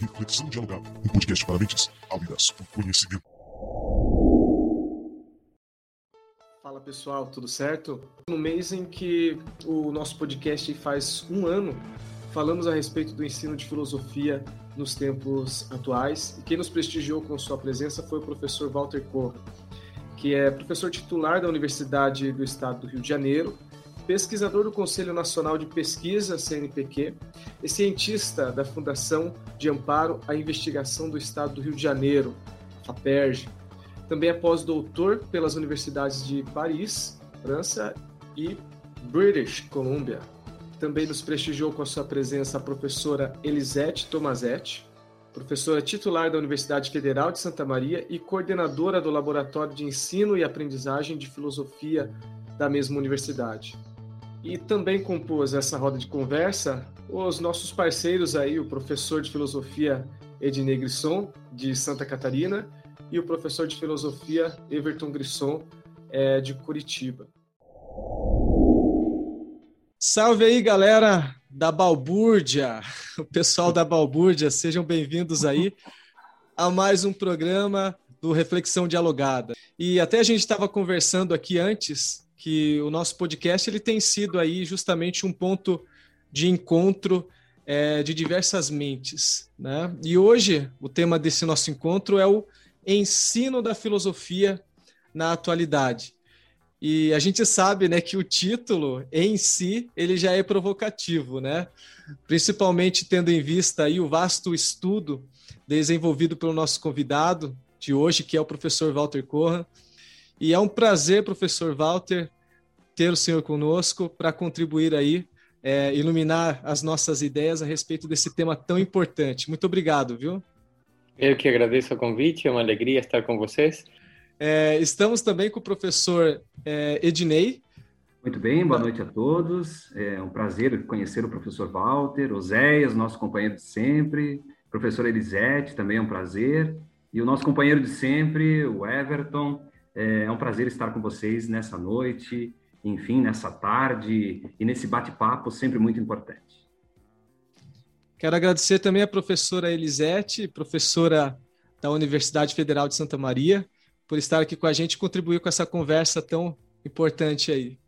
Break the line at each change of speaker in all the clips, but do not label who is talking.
Reflexão Dialogada, um podcast para mentes ávidas por conhecimento.
Fala pessoal, tudo certo? No mês em que o nosso podcast faz um ano, falamos a respeito do ensino de filosofia nos tempos atuais. E quem nos prestigiou com sua presença foi o professor Walter Corra, que é professor titular da Universidade do Estado do Rio de Janeiro pesquisador do Conselho Nacional de Pesquisa, CNPq, e cientista da Fundação de Amparo à Investigação do Estado do Rio de Janeiro, FAPERJ. Também é pós-doutor pelas universidades de Paris, França e British Columbia. Também nos prestigiou com a sua presença a professora Elisete Tomazetti, professora titular da Universidade Federal de Santa Maria e coordenadora do Laboratório de Ensino e Aprendizagem de Filosofia da mesma universidade. E também compôs essa roda de conversa os nossos parceiros aí, o professor de filosofia Ednei Grisson, de Santa Catarina, e o professor de filosofia Everton Grisson, é, de Curitiba. Salve aí, galera da Balbúrdia, o pessoal da Balbúrdia, sejam bem-vindos aí a mais um programa do Reflexão Dialogada. E até a gente estava conversando aqui antes que o nosso podcast ele tem sido aí justamente um ponto de encontro é, de diversas mentes, né? E hoje o tema desse nosso encontro é o ensino da filosofia na atualidade. E a gente sabe, né, que o título em si ele já é provocativo, né? Principalmente tendo em vista aí o vasto estudo desenvolvido pelo nosso convidado de hoje, que é o professor Walter Corra, e é um prazer, professor Walter, ter o senhor conosco para contribuir aí, é, iluminar as nossas ideias a respeito desse tema tão importante. Muito obrigado, viu?
Eu que agradeço o convite, é uma alegria estar com vocês.
É, estamos também com o professor é, Ednei.
Muito bem, boa noite a todos. É um prazer conhecer o professor Walter, Oséias, nosso companheiro de sempre, professor Elisete, também é um prazer, e o nosso companheiro de sempre, o Everton. É, é um prazer estar com vocês nessa noite, enfim, nessa tarde e nesse bate-papo sempre muito importante.
Quero agradecer também a professora Elisete, professora da Universidade Federal de Santa Maria, por estar aqui com a gente e contribuir com essa conversa tão importante aí.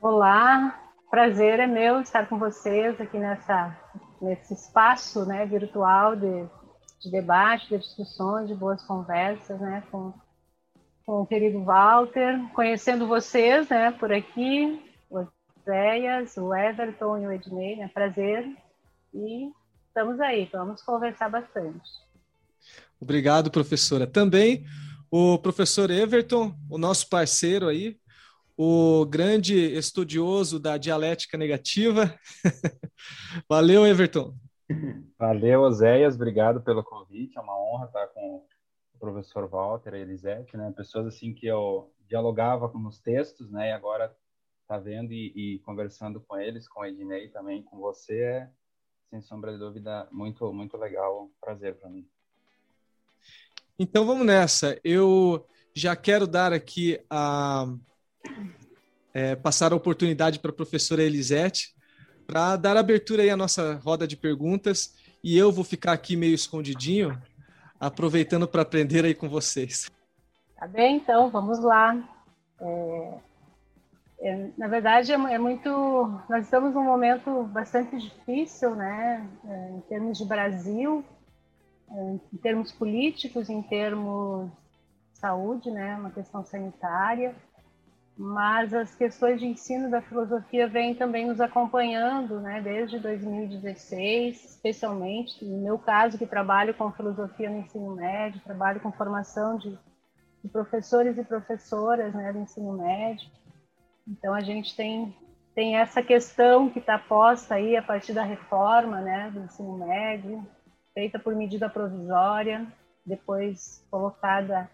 Olá, prazer é meu estar com vocês aqui nessa, nesse espaço né, virtual de, de debate, de discussões, de boas conversas né, com com o querido Walter, conhecendo vocês, né, por aqui, o Zéias, o Everton e o Ednei, né, prazer. E estamos aí, vamos conversar bastante.
Obrigado, professora. Também o professor Everton, o nosso parceiro aí, o grande estudioso da dialética negativa. Valeu, Everton.
Valeu, Oséias, obrigado pelo convite, é uma honra estar com o professor Walter, a Elisete, né? Pessoas assim que eu dialogava com os textos, né? E agora tá vendo e, e conversando com eles, com o Ednei também, com você, é, sem sombra de dúvida, muito, muito legal. Um prazer para mim.
Então vamos nessa. Eu já quero dar aqui a é, passar a oportunidade para a professora Elisete para dar abertura aí à nossa roda de perguntas e eu vou ficar aqui meio escondidinho aproveitando para aprender aí com vocês.
Tá bem, então, vamos lá. É, é, na verdade, é, é, muito. Nós estamos num momento bastante difícil, né, é, em termos de Brasil, é, em termos políticos, em termos de saúde, né, uma questão sanitária mas as questões de ensino da filosofia vêm também nos acompanhando, né, desde 2016, especialmente, no meu caso, que trabalho com filosofia no ensino médio, trabalho com formação de, de professores e professoras né, do ensino médio. Então, a gente tem, tem essa questão que está posta aí a partir da reforma né, do ensino médio, feita por medida provisória, depois colocada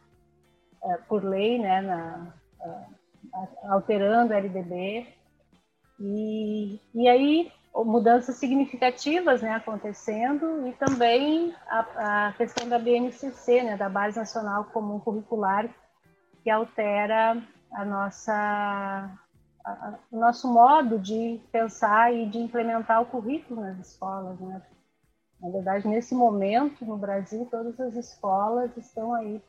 uh, por lei né, na, alterando a LDB. E, e aí, mudanças significativas né, acontecendo e também a, a questão da BNCC, né, da Base Nacional Comum Curricular, que altera a nossa, a, o nosso modo de pensar e de implementar o currículo nas escolas. Né? Na verdade, nesse momento, no Brasil, todas as escolas estão aí,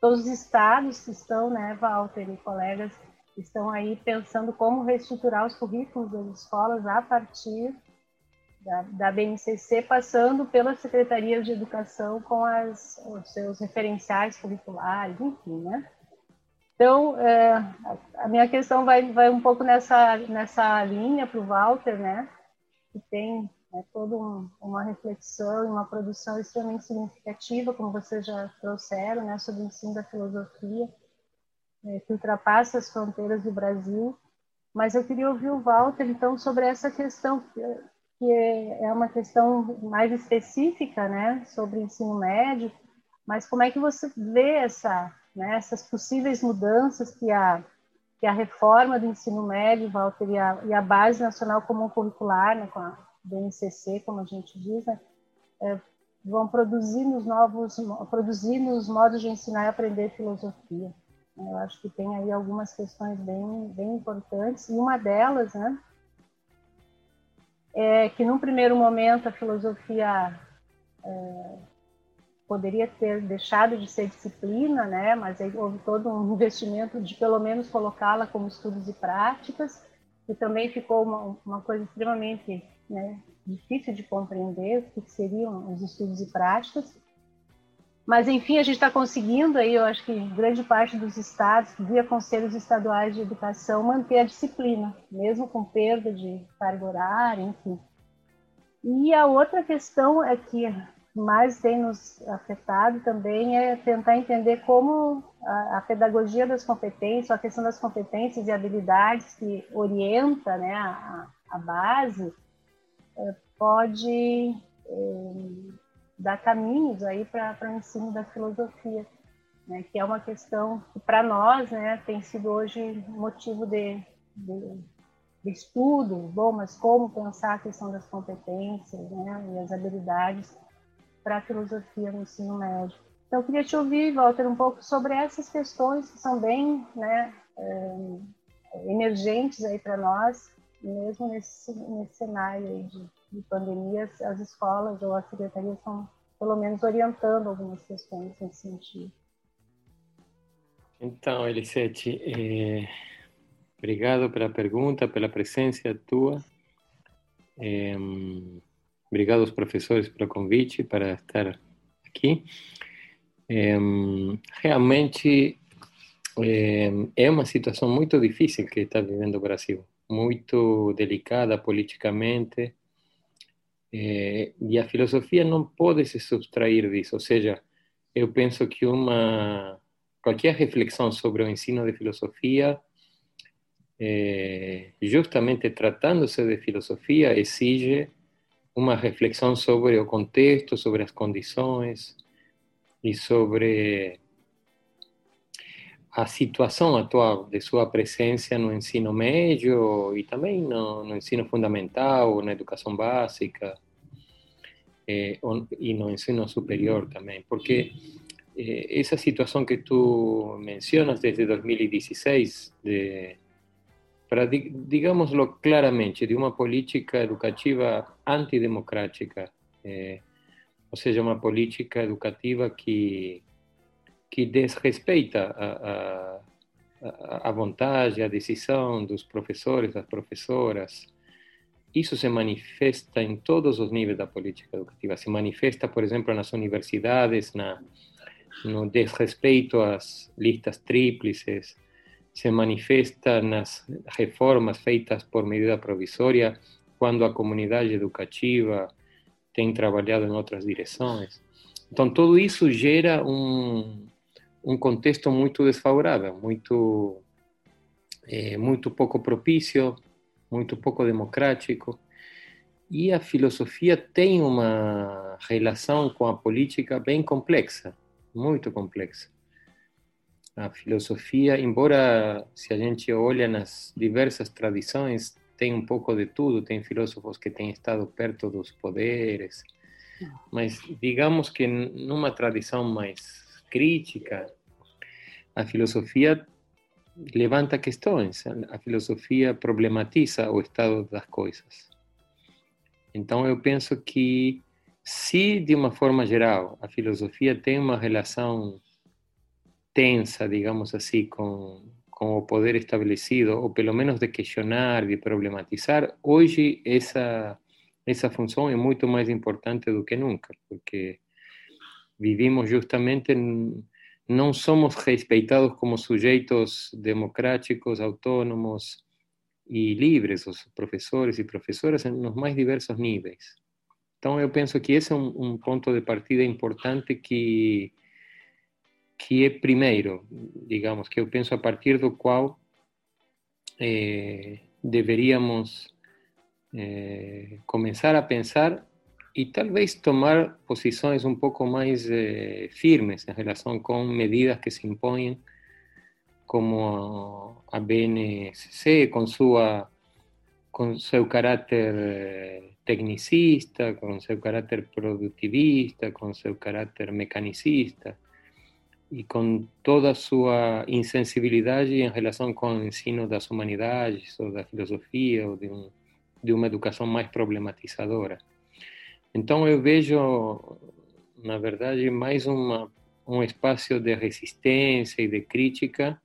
todos os estados estão, né, Walter e colegas, estão aí pensando como reestruturar os currículos das escolas a partir da, da BNCC, passando pela Secretaria de Educação com as, os seus referenciais curriculares, enfim, né? Então, é, a minha questão vai, vai um pouco nessa, nessa linha para o Walter, né? Que tem né, toda um, uma reflexão e uma produção extremamente significativa, como vocês já trouxeram, né? Sobre o ensino da filosofia, é, que ultrapassa as fronteiras do Brasil. Mas eu queria ouvir o Walter, então, sobre essa questão que é uma questão mais específica, né, sobre ensino médio, mas como é que você vê essa, né, essas possíveis mudanças que a, que a reforma do ensino médio, Walter, e a, e a Base Nacional Comum Curricular, né, com a BNCC, como a gente diz, né, é, vão produzir nos novos, produzir nos modos de ensinar e aprender filosofia. Eu acho que tem aí algumas questões bem, bem importantes, e uma delas, né, é que num primeiro momento a filosofia é, poderia ter deixado de ser disciplina, né? Mas aí houve todo um investimento de pelo menos colocá-la como estudos e práticas, e também ficou uma, uma coisa extremamente né, difícil de compreender o que seriam os estudos e práticas. Mas, enfim, a gente está conseguindo aí, eu acho que grande parte dos estados, via conselhos estaduais de educação, manter a disciplina, mesmo com perda de carga horária, enfim. E a outra questão é que mais tem nos afetado também é tentar entender como a, a pedagogia das competências, a questão das competências e habilidades que orienta né, a, a base, é, pode é, dar caminhos aí para o ensino da filosofia, né, que é uma questão que para nós né, tem sido hoje motivo de, de, de, estudo, bom, mas como pensar a questão das competências né, e as habilidades para a filosofia no ensino médio. Então, eu queria te ouvir, Walter, um pouco sobre essas questões que são bem né, é, emergentes aí para nós, mesmo nesse, nesse cenário de de pandemias, as escolas ou as secretarias estão, pelo menos, orientando algumas questões nesse sentido.
Então, Elisete, é, obrigado pela pergunta, pela presença tua. É, obrigado aos professores pelo convite para estar aqui. É, realmente é uma situação muito difícil que está vivendo o Brasil, muito delicada politicamente, é, e a filosofia não pode se subtrair disso, ou seja, eu penso que uma qualquer reflexão sobre o ensino de filosofia, é, justamente tratando-se de filosofia, exige uma reflexão sobre o contexto, sobre as condições e sobre a situação atual de sua presença no ensino médio e também no, no ensino fundamental, na educação básica eh, e no ensino superior também, porque eh, essa situação que tu mencionas desde 2016, de, para digámoslo claramente, de uma política educativa antidemocrática, eh, ou seja, uma política educativa que que desrespeita a, a, a vontade, a decisão dos professores, das professoras. Isso se manifesta em todos os níveis da política educativa. Se manifesta, por exemplo, nas universidades, na, no desrespeito às listas tríplices, se manifesta nas reformas feitas por medida provisória, quando a comunidade educativa tem trabalhado em outras direções. Então, tudo isso gera um, um contexto muito desfavorável, muito, é, muito pouco propício, muito pouco democrático. E a filosofia tem uma relação com a política bem complexa, muito complexa. A filosofia, embora se a gente olha nas diversas tradições, tem um pouco de tudo, tem filósofos que têm estado perto dos poderes, mas digamos que numa tradição mais crítica, a filosofia levanta questões, a filosofia problematiza o estado das coisas. Então eu penso que se de uma forma geral a filosofia tem uma relação tensa, digamos assim, com, com o poder estabelecido, ou pelo menos de questionar, de problematizar, hoje essa, essa função é muito mais importante do que nunca, porque vivimos justamente, não somos respeitados como sujeitos democráticos, autônomos e livres, os professores e professoras, nos mais diversos níveis. Então, eu penso que esse é um, um ponto de partida importante que, que é primeiro, digamos, que eu penso a partir do qual eh, deveríamos eh, a pensar e talvez tomar posições um pouco mais eh, firmes em relação com medidas que se impõem, como a BNCC, com sua com seu caráter tecnicista, con su carácter productivista, con su carácter mecanicista y con toda su insensibilidad en relación con el ensino de las humanidades o de la filosofía o de, un, de una educación más problematizadora. Entonces yo veo, na verdade, mais uma, um espaço de resistência e de crítica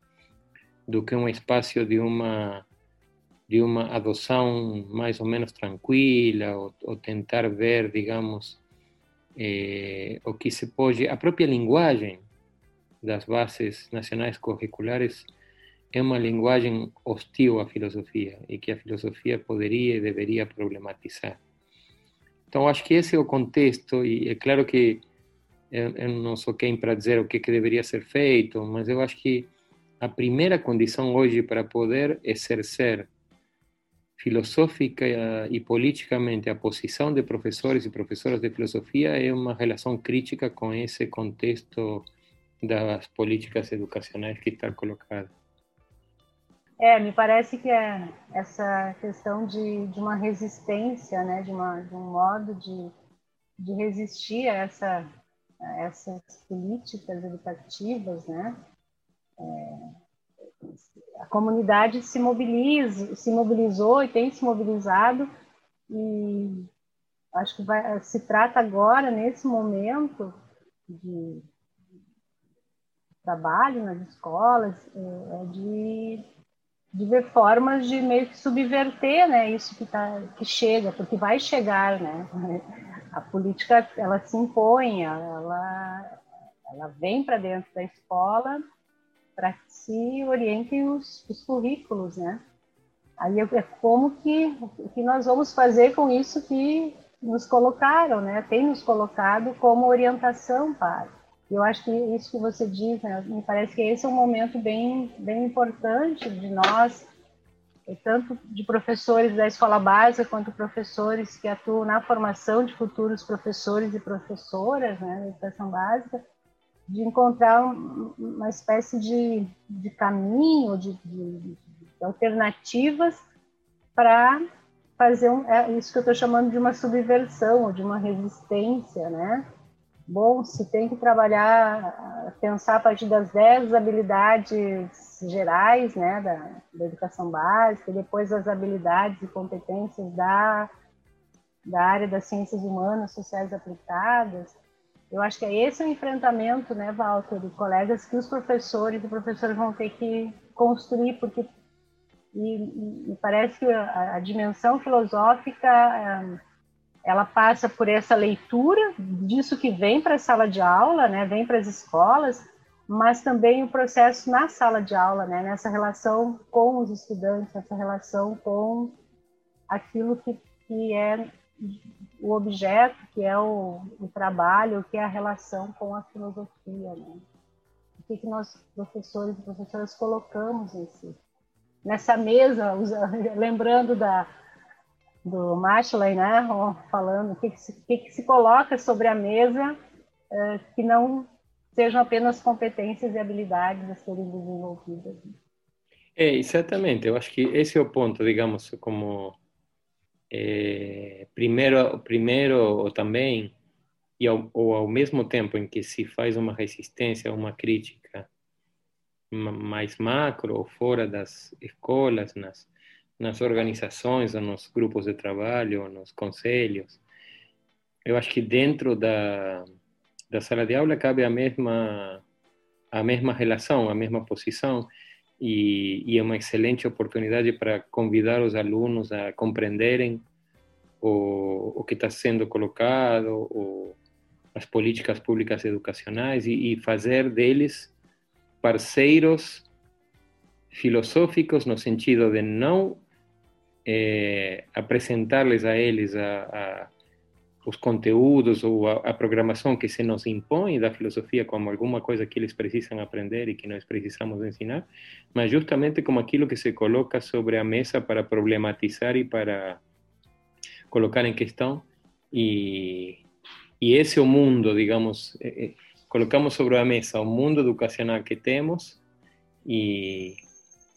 do que um espaço de uma de uma adoção mais ou menos tranquila, ou, ou tentar ver, digamos, eh, o que se pode. A própria linguagem das bases nacionais curriculares é uma linguagem hostil à filosofia e que a filosofia poderia e deveria problematizar. Então, acho que esse é o contexto, e é claro que eu, eu não sou quem para dizer o que, que deveria ser feito, mas eu acho que a primeira condição hoje para poder exercer filosófica y políticamente a posición de profesores y profesoras de filosofía es una relación crítica con ese contexto de las políticas educacionais que está colocado.
É, me parece que é essa questão de, de uma resistência, né, de, uma, de um modo de, de resistir a, essa, a essas políticas educativas, né, é, a comunidade se mobiliza, se mobilizou e tem se mobilizado e acho que vai, se trata agora nesse momento de trabalho nas escolas é, é de, de ver formas de meio que subverter né isso que tá que chega porque vai chegar né a política ela se impõe ela ela vem para dentro da escola para que se orientem os, os currículos, né? Aí é como que, que nós vamos fazer com isso que nos colocaram, né? Tem nos colocado como orientação para. Eu acho que isso que você diz, né? Me parece que esse é um momento bem, bem importante de nós, tanto de professores da escola básica quanto professores que atuam na formação de futuros professores e professoras, né, educação básica, de encontrar uma espécie de, de caminho, de, de, de alternativas para fazer um, é isso que eu estou chamando de uma subversão de uma resistência, né? Bom, se tem que trabalhar, pensar a partir das 10 habilidades gerais, né, da, da educação básica, e depois as habilidades e competências da, da área das ciências humanas, sociais aplicadas, eu acho que é esse o enfrentamento, né, Walter, de colegas que os professores e professores vão ter que construir, porque me parece que a, a, dimensão filosófica eh, ela passa por essa leitura disso que vem para a sala de aula, né, vem para as escolas, mas também o processo na sala de aula, né, nessa relação com os estudantes, essa relação com aquilo que, que é o objeto, que é o, o, trabalho, que é a relação com a filosofia. Né? O que, que nós, professores e professoras, colocamos nesse, nessa mesa, lembrando da, do Machley, né, falando o que, que, se, que, que se coloca sobre a mesa é, que não sejam apenas competências e habilidades a serem desenvolvidas.
É, exatamente. Eu acho que esse é o ponto, digamos, como é, primeiro, primeiro ou também, e ao, ou ao mesmo tempo em que se faz uma resistência, uma crítica mais macro, ou fora das escolas, nas, nas organizações, nos grupos de trabalho, nos conselhos, eu acho que dentro da, da sala de aula cabe a mesma a mesma relação, a mesma posição e, e é uma excelente oportunidade para convidar os alunos a compreenderem o, o que está sendo colocado, o, as políticas públicas educacionais e, e fazer deles parceiros filosóficos no sentido de não é, apresentar-lhes a eles a, a os conteúdos ou a, a, programação que se nos impõe da filosofia como alguma coisa que eles precisam aprender e que nós precisamos ensinar, mas justamente como aquilo que se coloca sobre a mesa para problematizar e para colocar em questão e, e esse é o mundo, digamos, eh, colocamos sobre a mesa o mundo educacional que temos e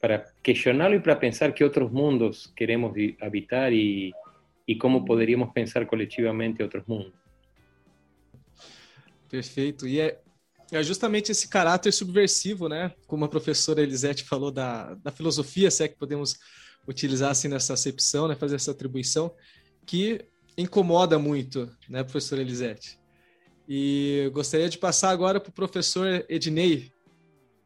para questioná-lo e para pensar que outros mundos queremos habitar e como poderíamos pensar coletivamente outros mundos.
Perfeito. E é, é, justamente esse caráter subversivo, né? Como a professora Elisete falou da, da filosofia, se é que podemos utilizar assim nessa acepção, né? Fazer essa atribuição, que incomoda muito, né, professora Elisete? E gostaria de passar agora para o professor Ednei.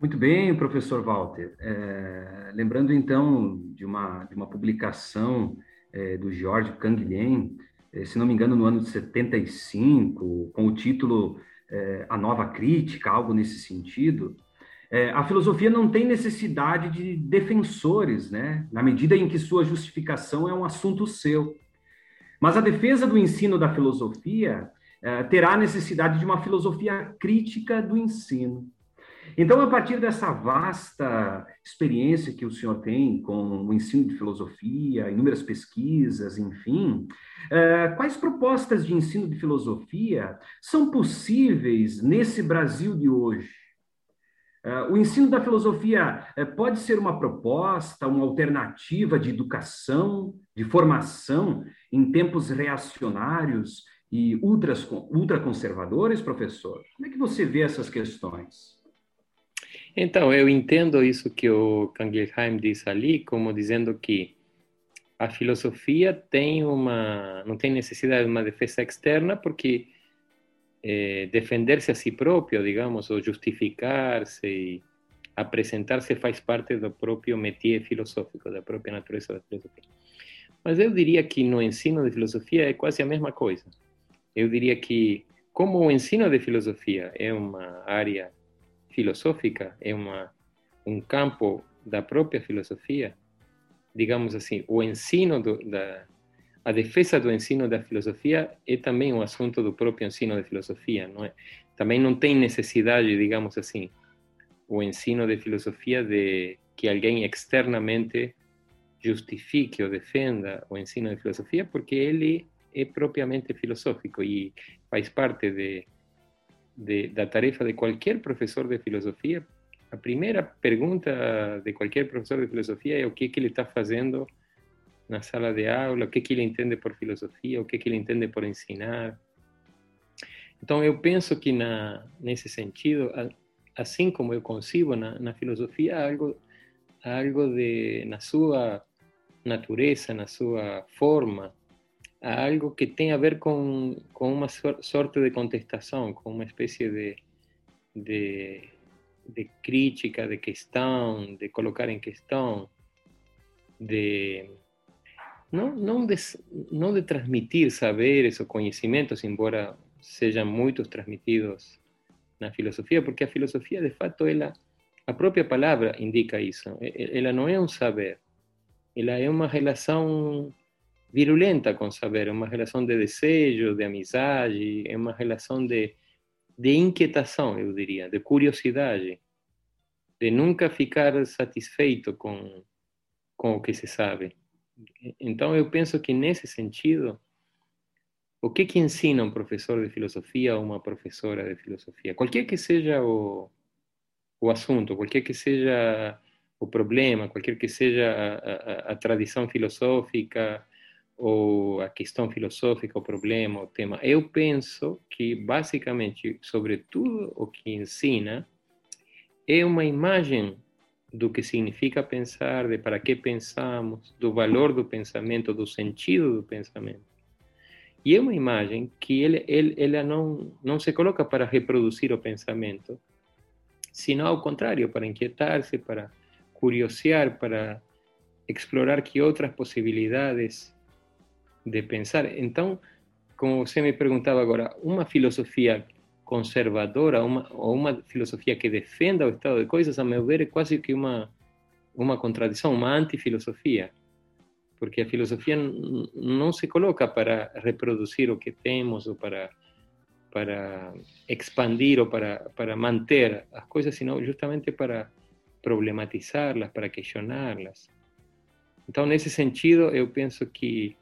Muito bem, professor Walter. É, lembrando então de uma, de uma publicação é, do George Canguilhem, é, se não me engano, no ano de 75, com o título é, A Nova Crítica, algo nesse sentido, é, a filosofia não tem necessidade de defensores, né? na medida em que sua justificação é um assunto seu. Mas a defesa do ensino da filosofia é, terá necessidade de uma filosofia crítica do ensino. Então, a partir dessa vasta experiência que o senhor tem com o ensino de filosofia, inúmeras pesquisas, enfim, eh, quais propostas de ensino de filosofia são possíveis nesse Brasil de hoje? Eh, o ensino da filosofia eh, pode ser uma proposta, uma alternativa de educação, de formação em tempos reacionários e ultraconservadores, professor? Como é que você vê essas questões?
Então, eu entendo isso que o Kangelheim diz ali, como dizendo que a filosofia tem uma, não tem necessidade de uma defesa externa, porque é, defender-se a si próprio, digamos, ou justificar-se e apresentar-se faz parte do próprio métier filosófico, da própria natureza da filosofia. Mas eu diria que no ensino de filosofia é quase a mesma coisa. Eu diria que, como o ensino de filosofia é uma área filosófica, é uma, um campo da própria filosofia, digamos assim, o ensino do, da a defesa do ensino da filosofia é também um assunto do próprio ensino de filosofia, não é? Também não tem necessidade, digamos assim, o ensino de filosofia de que alguém externamente justifique ou defenda o ensino de filosofia, porque ele é propriamente filosófico e faz parte de de, da tarefa de qualquer professor de filosofia, a primeira pergunta de qualquer professor de filosofia é o que, que ele está fazendo na sala de aula, o que, que ele entende por filosofia, o que, que ele entende por ensinar. Então, eu penso que na, nesse sentido, assim como eu concibo na, na filosofia, algo, algo de, na sua natureza, na sua forma, a algo que tem a ver com, com uma sorte de contestação, com uma espécie de, de, de crítica, de questão, de colocar em questão, de não, não, de, não de transmitir saberes ou conhecimentos, embora sejam muitos transmitidos na filosofia, porque a filosofia, de fato, ela, a própria palavra indica isso. Ela não é um saber, ela é uma relação virulenta com saber, é uma relação de desejo, de amizade, é uma relação de, de inquietação, eu diria, de curiosidade, de nunca ficar satisfeito com, com o que se sabe. Então, eu penso que nesse sentido, o que que ensina um professor de filosofia ou uma professora de filosofia? Qualquer que seja o, o assunto, qualquer que seja o problema, qualquer que seja a, a, a tradição filosófica, ou a questão filosófica, o problema, o tema. Eu penso que, basicamente, sobre tudo o que ensina, é uma imagem do que significa pensar, de para que pensamos, do valor do pensamento, do sentido do pensamento. E é uma imagem que ele, ele, ela não, não se coloca para reproduzir o pensamento, sino ao contrário, para inquietar-se, para curiosear, para explorar que outras possibilidades de pensar. Então, como você me perguntava agora, uma filosofia conservadora uma, ou uma filosofia que defenda o estado de coisas, a meu ver, é quase que uma, uma contradição, uma antifilosofia porque a filosofia não se coloca para reproduzir o que temos ou para para expandir ou para para manter as coisas, sino justamente para problematizá-las, para questioná-las. Então, nesse sentido, eu penso que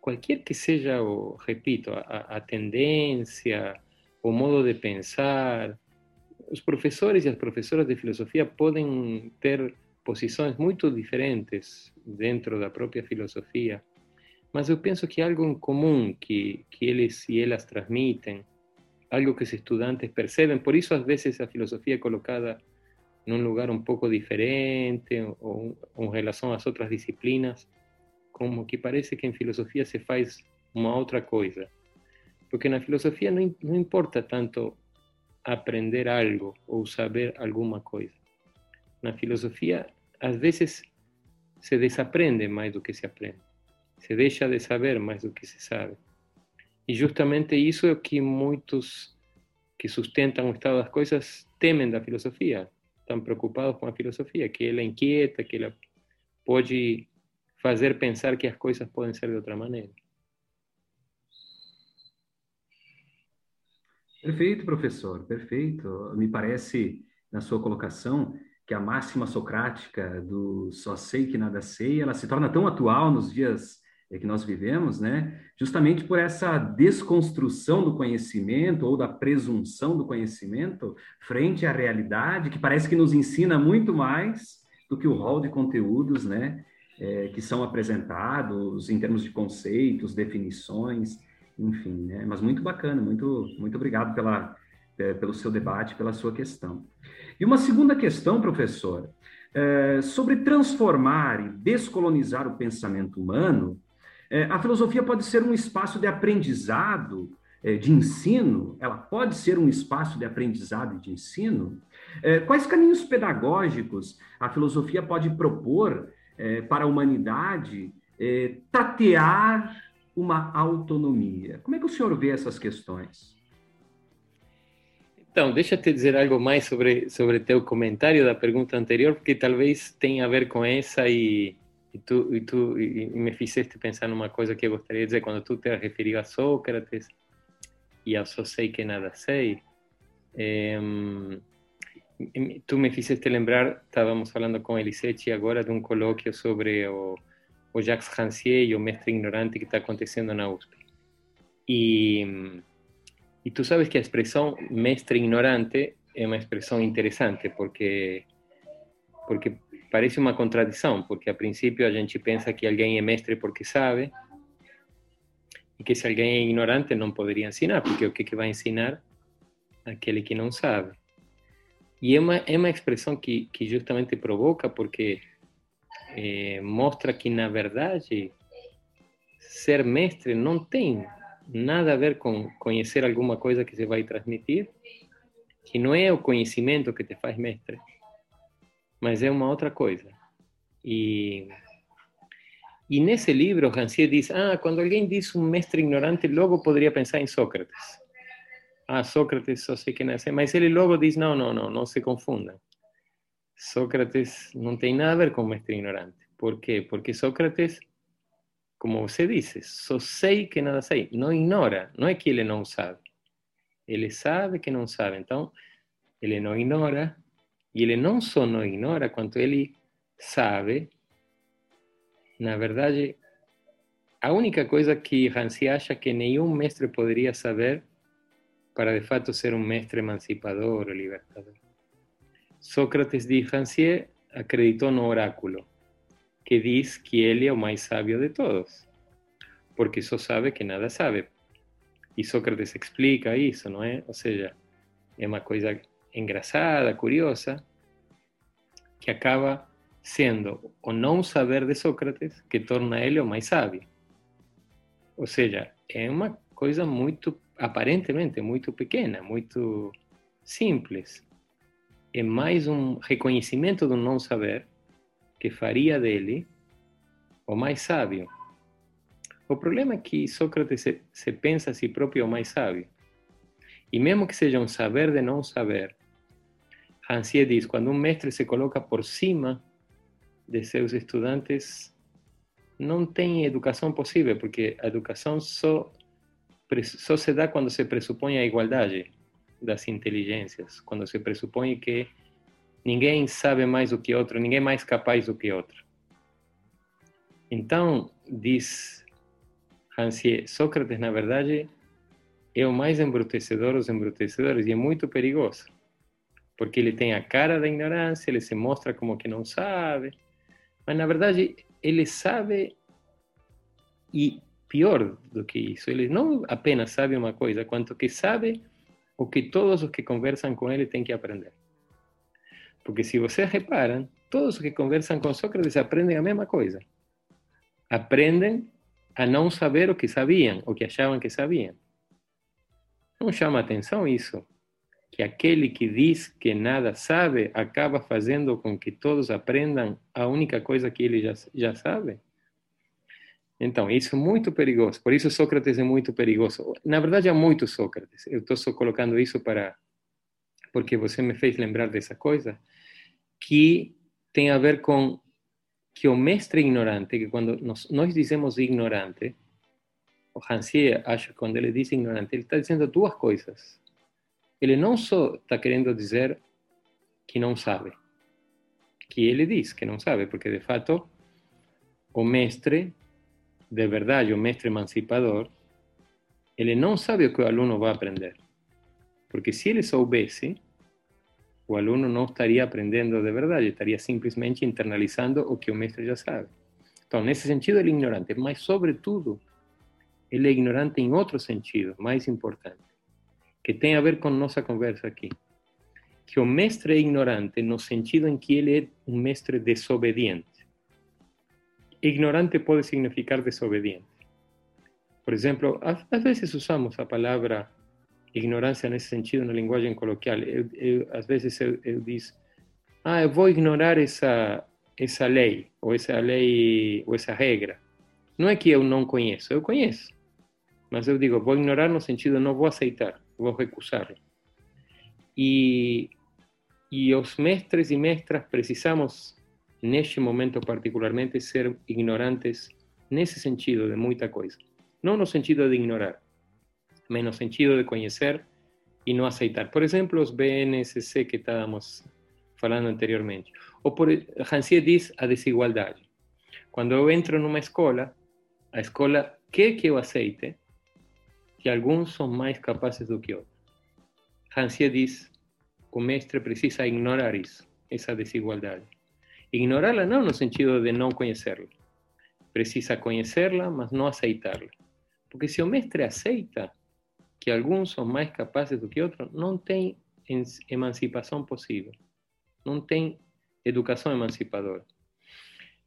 qualquer que seja o, repito, a, a tendência, o modo de pensar, os professores e as professoras de filosofia podem ter posições muito diferentes dentro da própria filosofia, mas eu penso que algo em comum que, que eles e elas transmitem, algo que os estudantes percebem, por isso às vezes a filosofia é colocada num lugar um pouco diferente ou, ou em relação às outras disciplinas, como que parece que em filosofia se faz uma outra coisa. Porque na filosofia não, não importa tanto aprender algo ou saber alguma coisa. Na filosofia, às vezes se desaprende mais do que se aprende. Se deixa de saber mais do que se sabe. E justamente isso é o que muitos que sustentam o estado das coisas temem da filosofia. Estão preocupados com a filosofia, que ela inquieta, que ela pode fazer pensar que as coisas podem ser de outra maneira.
Perfeito, professor, perfeito. Me parece, na sua colocação, que a máxima socrática do só sei que nada sei, ela se torna tão atual nos dias eh, que nós vivemos, né? Justamente por essa desconstrução do conhecimento ou da presunção do conhecimento frente à realidade, que parece que nos ensina muito mais do que o rol de conteúdos, né? É, que são apresentados em termos de conceitos, definições, enfim, né? Mas muito bacana, muito, muito obrigado pela, é, pelo seu debate, pela sua questão. E uma segunda questão, professor, é, sobre transformar e descolonizar o pensamento humano, é, a filosofia pode ser um espaço de aprendizado, é, de ensino? Ela pode ser um espaço de aprendizado e de ensino? É, quais caminhos pedagógicos a filosofia pode propor é, para a humanidade é, tatear uma autonomia? Como é que o senhor vê essas questões?
Então, deixa eu te dizer algo mais sobre sobre teu comentário da pergunta anterior, porque talvez tenha a ver com essa e, e tu, e tu e me fizeste pensar numa coisa que eu gostaria de dizer quando tu te referiu a Sócrates e ao só sei que nada sei. É, tu me fizeste lembrar, estávamos falando com Elisete agora de um colóquio sobre o, o Jacques Rancière e o mestre ignorante que está acontecendo na USP. E e tu sabes que a expressão mestre ignorante é uma expressão interessante, porque, porque parece uma contradição, porque a princípio a gente pensa que alguém é mestre porque sabe, e que se alguém é ignorante não poderia ensinar, porque o que, que vai ensinar? Aquele que não sabe. E é uma, é uma expressão que, que justamente provoca, porque é, mostra que, na verdade, ser mestre não tem nada a ver com conhecer alguma coisa que você vai transmitir, que não é o conhecimento que te faz mestre, mas é uma outra coisa. E, e nesse livro, Rancière diz: Ah, quando alguém diz um mestre ignorante, logo poderia pensar em Sócrates. Ah, Sócrates só sei que nasce, mas ele logo diz: Não, não, não, não se confundam. Sócrates não tem nada a ver com mestre ignorante. Por quê? Porque Sócrates como você disse, só sei que nada sei. Não ignora, não é que ele não sabe. Ele sabe que não sabe. Então, ele não ignora, e ele não só não ignora, quanto ele sabe. Na verdade, a única coisa que Hansi acha que nenhum mestre poderia saber para de fato ser um mestre emancipador ou libertador. Sócrates de Rancière acreditou no oráculo que diz que ele é o mais sábio de todos, porque só sabe que nada sabe. E Sócrates explica isso, não é? Ou seja, é uma coisa engraçada, curiosa, que acaba sendo o não saber de Sócrates que torna ele o mais sábio. Ou seja, é uma coisa muito, aparentemente, muito pequena, muito simples. É mais um reconhecimento do não saber que faria dele o mais sábio. O problema é que Sócrates se, se pensa a si próprio o mais sábio. E mesmo que seja um saber de não saber, Rancière diz, quando um mestre se coloca por cima de seus estudantes, não tem educação possível, porque a educação só, só se dá quando se pressupõe a igualdade das inteligências, quando se pressupõe que ninguém sabe mais do que outro, ninguém é mais capaz do que outro. Então, diz Rancière, Sócrates, na verdade, é o mais embrutecedor dos embrutecedores e é muito perigoso porque ele tem a cara da ignorância, ele se mostra como que não sabe, mas na verdade ele sabe e pior do que isso, ele não apenas sabe uma coisa, quanto que sabe o que todos os que conversam com ele têm que aprender. Porque se vocês reparam, todos os que conversam com Sócrates aprendem a mesma coisa. Aprendem a não saber o que sabiam, o que achavam que sabiam. Não chama atenção isso que aquele que diz que nada sabe acaba fazendo com que todos aprendam a única coisa que ele já, já sabe? Então, isso é muito perigoso. Por isso, Sócrates é muito perigoso. Na verdade, há muito Sócrates. Eu estou só colocando isso para. Porque você me fez lembrar dessa coisa, que tem a ver com que o mestre ignorante, que quando nós, nós dizemos ignorante, o Hansier, acho que quando ele diz ignorante, ele está dizendo duas coisas ele não só está querendo dizer que não sabe, que ele diz que não sabe, porque de fato o mestre, de verdade, o mestre emancipador, ele não sabe o que o aluno vai aprender. Porque se ele soubesse, o aluno não estaria aprendendo de verdade, estaria simplesmente internalizando o que o mestre já sabe. Então, nesse sentido, ele é ignorante, mas, sobretudo, ele é ignorante em outro sentido, mais importante que tem a ver com nossa conversa aqui. Que o mestre é ignorante no sentido em que ele é um mestre desobediente. Ignorante pode significar desobediente. Por exemplo, às vezes usamos a palavra ignorância nesse sentido na linguagem coloquial. Eu, eu, às vezes eu, eu diz, ah, eu vou ignorar essa essa lei ou essa lei ou essa regra. Não é que eu não conheço, eu conheço, mas eu digo vou ignorar no sentido não vou aceitar vou recusar. E, e os mestres e mestras precisamos, neste momento particularmente, ser ignorantes nesse sentido de muita coisa. Não no sentido de ignorar, mas no sentido de conhecer e não aceitar. Por exemplo, os BNSC que estávamos falando anteriormente. Ou por Hansier diz a desigualdade. Quando eu entro numa escola, a escola quer que eu aceite que alguns são mais capazes do que outros. Hansier diz: o mestre precisa ignorar isso, essa desigualdade. Ignorá-la não no sentido de não conhecê-la. Precisa conhecê-la, mas não aceitá-la. Porque se o mestre aceita que alguns são mais capazes do que outros, não tem emancipação possível. Não tem educação emancipadora.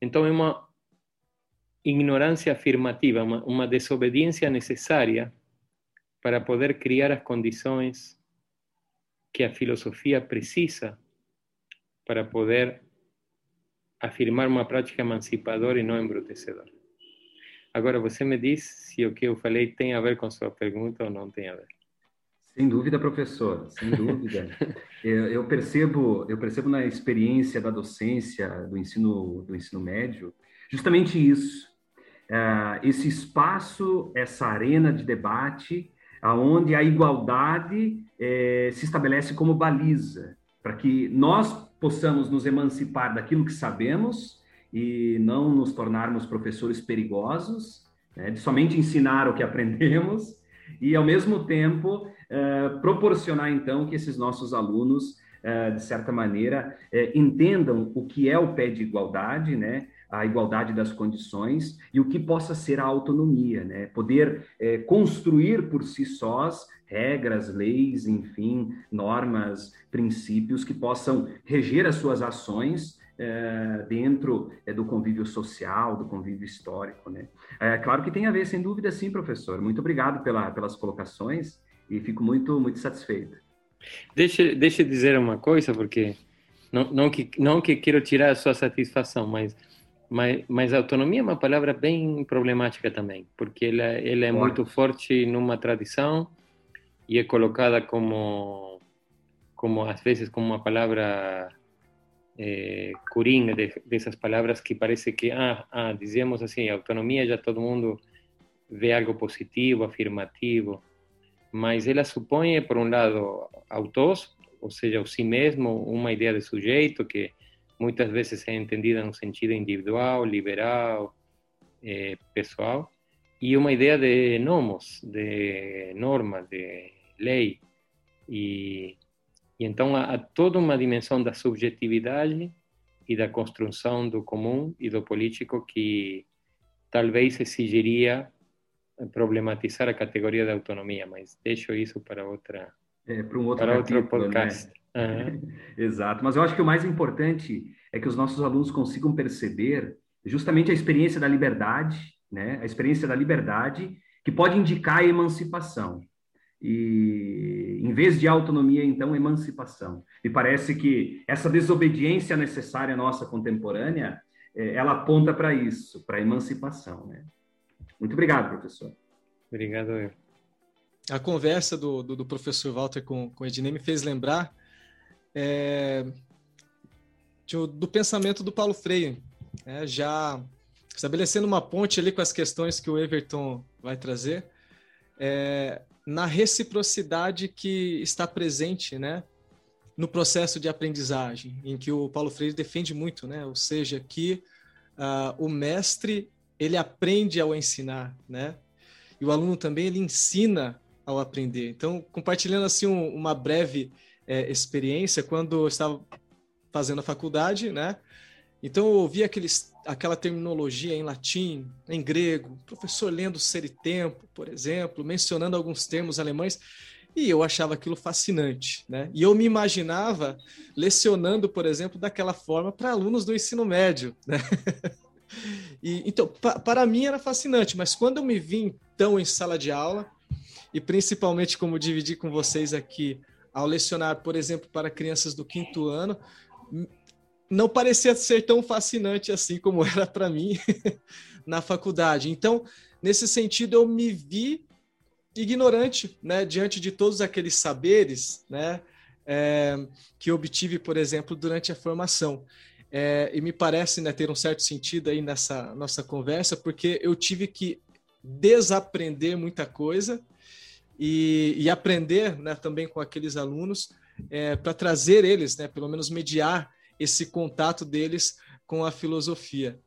Então é uma ignorância afirmativa, uma, uma desobediência necessária para poder criar as condições que a filosofia precisa para poder afirmar uma prática emancipadora e não embrutecedora. Agora, você me diz se o que eu falei tem a ver com sua pergunta ou não tem a ver.
Sem dúvida, professor, sem dúvida. eu, eu, percebo, eu percebo na experiência da docência do ensino do ensino médio, justamente isso, uh, esse espaço, essa arena de debate aonde a igualdade é, se estabelece como baliza, para que nós possamos nos emancipar daquilo que sabemos e não nos tornarmos professores perigosos, né, de somente ensinar o que aprendemos e, ao mesmo tempo, é, proporcionar, então, que esses nossos alunos, é, de certa maneira, é, entendam o que é o pé de igualdade, né, a igualdade das condições e o que possa ser a autonomia, né? Poder é, construir por si sós regras, leis, enfim, normas, princípios que possam reger as suas ações é, dentro é, do convívio social, do convívio histórico, né? É claro que tem a ver, sem dúvida, sim, professor. Muito obrigado pela, pelas colocações e fico muito, muito satisfeito.
Deixa, deixa eu dizer uma coisa, porque não, não, que, não que quero tirar a sua satisfação, mas, mas, mas autonomia é uma palavra bem problemática também, porque ela, ela é muito forte numa tradição e é colocada como, como às vezes, como uma palavra eh, coringa de, dessas palavras que parece que, ah, ah, dizemos assim, autonomia já todo mundo vê algo positivo, afirmativo, mas ela supõe, por um lado, autós, ou seja, o si mesmo, uma ideia de sujeito que muitas vezes é entendida no sentido individual, liberal, eh, pessoal, e uma ideia de nomos, de norma, de lei. E, e então há, há toda uma dimensão da subjetividade e da construção do comum e do político que talvez exigiria problematizar a categoria da autonomia, mas deixo isso para outra
é, para um outro, para outro né? podcast. Né? Uhum. Exato, mas eu acho que o mais importante é que os nossos alunos consigam perceber justamente a experiência da liberdade, né? A experiência da liberdade que pode indicar a emancipação. E em vez de autonomia, então, emancipação. Me parece que essa desobediência necessária nossa contemporânea, é, ela aponta para isso, para a emancipação, né? Muito obrigado, professor.
Obrigado, eu.
A conversa do, do, do professor Walter com, com Ednei me fez lembrar é, de, do pensamento do Paulo Freire, é, já estabelecendo uma ponte ali com as questões que o Everton vai trazer, é, na reciprocidade que está presente, né, no processo de aprendizagem, em que o Paulo Freire defende muito, né, ou seja, que uh, o mestre ele aprende ao ensinar, né? E o aluno também ele ensina ao aprender. Então, compartilhando assim um, uma breve é, experiência, quando eu estava fazendo a faculdade, né? Então eu ouvi aqueles, aquela terminologia em latim, em grego, professor lendo Ser e Tempo, por exemplo, mencionando alguns termos alemães, e eu achava aquilo fascinante, né? E eu me imaginava lecionando, por exemplo, daquela forma para alunos do ensino médio, né? E, então, pa, para mim era fascinante, mas quando eu me vi então em sala de aula, e principalmente como dividi com vocês aqui, ao lecionar, por exemplo, para crianças do quinto ano, não parecia ser tão fascinante assim como era para mim na faculdade. Então, nesse sentido, eu me vi ignorante, né, diante de todos aqueles saberes, né, é, que obtive, por exemplo, durante a formação. É, e me parece né, ter um certo sentido aí nessa nossa conversa, porque eu tive que desaprender muita coisa e, e aprender né, também com aqueles alunos é, para trazer eles, né, pelo menos mediar esse contato deles com a filosofia.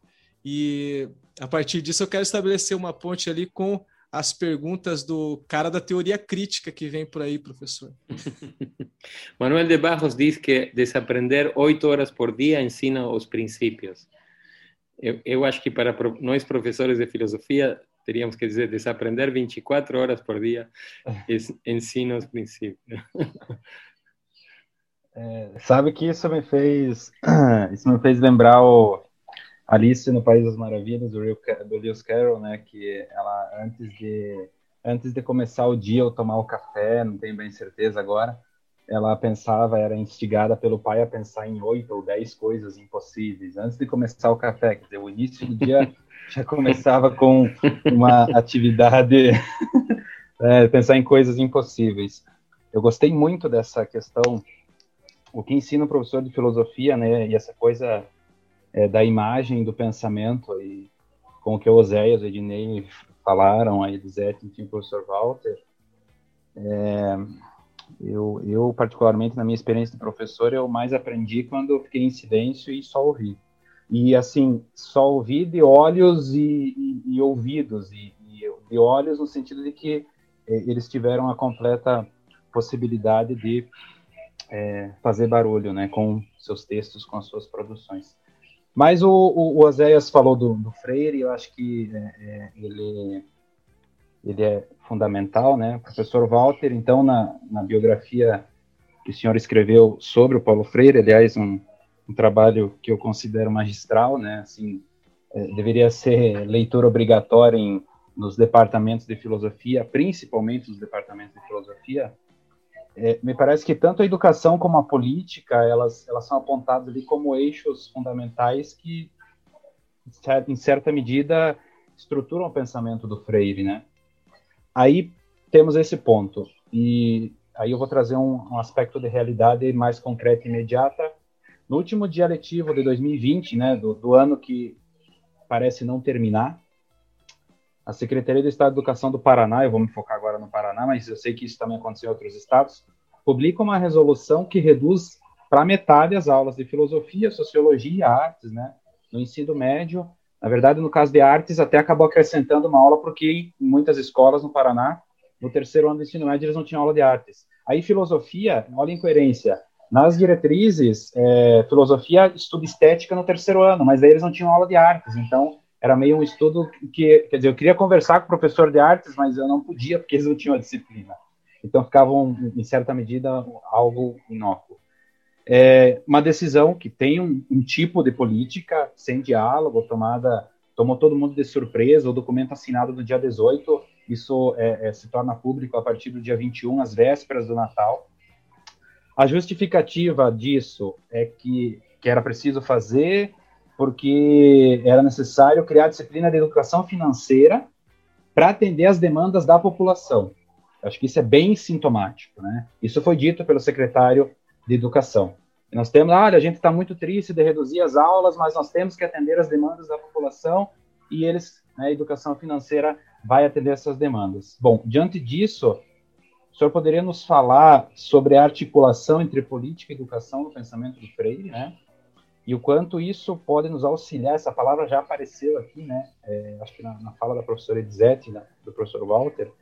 E a partir disso eu quero estabelecer uma ponte ali com as perguntas do cara da teoria crítica que vem por aí, professor.
Manuel de Barros diz que desaprender oito horas por dia ensina os princípios. Eu, eu acho que para nós professores de filosofia teríamos que dizer desaprender 24 horas por dia ensina os princípios.
É, sabe que isso me fez isso me fez lembrar o Alice no País das Maravilhas, do, do Lewis Carroll, né, que ela, antes de, antes de começar o dia ou tomar o café, não tenho bem certeza agora, ela pensava, era instigada pelo pai a pensar em oito ou dez coisas impossíveis, antes de começar o café, quer dizer, o início do dia já começava com uma atividade, é, pensar em coisas impossíveis. Eu gostei muito dessa questão, o que ensina o professor de filosofia, né, e essa coisa é, da imagem, do pensamento, e com o que o Oséias e o Ednei falaram, a Elisete, enfim, o professor Walter, é, eu, eu, particularmente, na minha experiência de professor, eu mais aprendi quando eu fiquei em silêncio e só ouvi. E, assim, só ouvi de olhos e, e, e ouvidos, e, e, de olhos no sentido de que é, eles tiveram a completa possibilidade de é, fazer barulho, né, com seus textos, com as suas produções. Mas o, o, o falou do, do Freire, eu acho que é, é, ele, ele é fundamental, né? O professor Walter, então, na, na biografia que o senhor escreveu sobre o Paulo Freire, aliás, um, um trabalho que eu considero magistral, né? Assim, é, deveria ser leitura obrigatória em, nos departamentos de filosofia, principalmente nos departamentos de filosofia. É, me parece que tanto a educação como a política, elas, elas são apontadas ali como eixos fundamentais que, em certa medida, estruturam o pensamento do Freire, né? Aí temos esse ponto. E aí eu vou trazer um, um aspecto de realidade mais concreta e imediata. No último dia letivo de 2020, né, do, do ano que parece não terminar, a Secretaria de Estado de Educação do Paraná, eu vou me focar agora no Paraná, mas eu sei que isso também aconteceu em outros estados, publica uma resolução que reduz para metade as aulas de filosofia, sociologia e artes, né, no ensino médio. Na verdade, no caso de artes, até acabou acrescentando uma aula, porque em muitas escolas no Paraná no terceiro ano do ensino médio eles não tinham aula de artes. Aí filosofia, olha a incoerência. Nas diretrizes, é, filosofia estudo estética no terceiro ano, mas aí eles não tinham aula de artes, então era meio um estudo que, quer dizer, eu queria conversar com o professor de artes, mas eu não podia porque eles não tinham a disciplina. Então ficavam, em certa medida, algo inócuo. É uma decisão que tem um, um tipo de política sem diálogo, tomada, tomou todo mundo de surpresa, o documento assinado no dia 18 isso é, é, se torna público a partir do dia 21, às vésperas do Natal. A justificativa disso é que, que era preciso fazer porque era necessário criar disciplina de educação financeira para atender as demandas da população. Acho que isso é bem sintomático, né? Isso foi dito pelo secretário de Educação. Nós temos, olha, a gente está muito triste de reduzir as aulas, mas nós temos que atender as demandas da população e eles, né, a educação financeira vai atender essas demandas. Bom, diante disso, o senhor poderia nos falar sobre a articulação entre política e educação no pensamento do Freire, né? E o quanto isso pode nos auxiliar, essa palavra já apareceu aqui, né? É, acho que na, na, fala da professora Elisete, né, do professor Walter,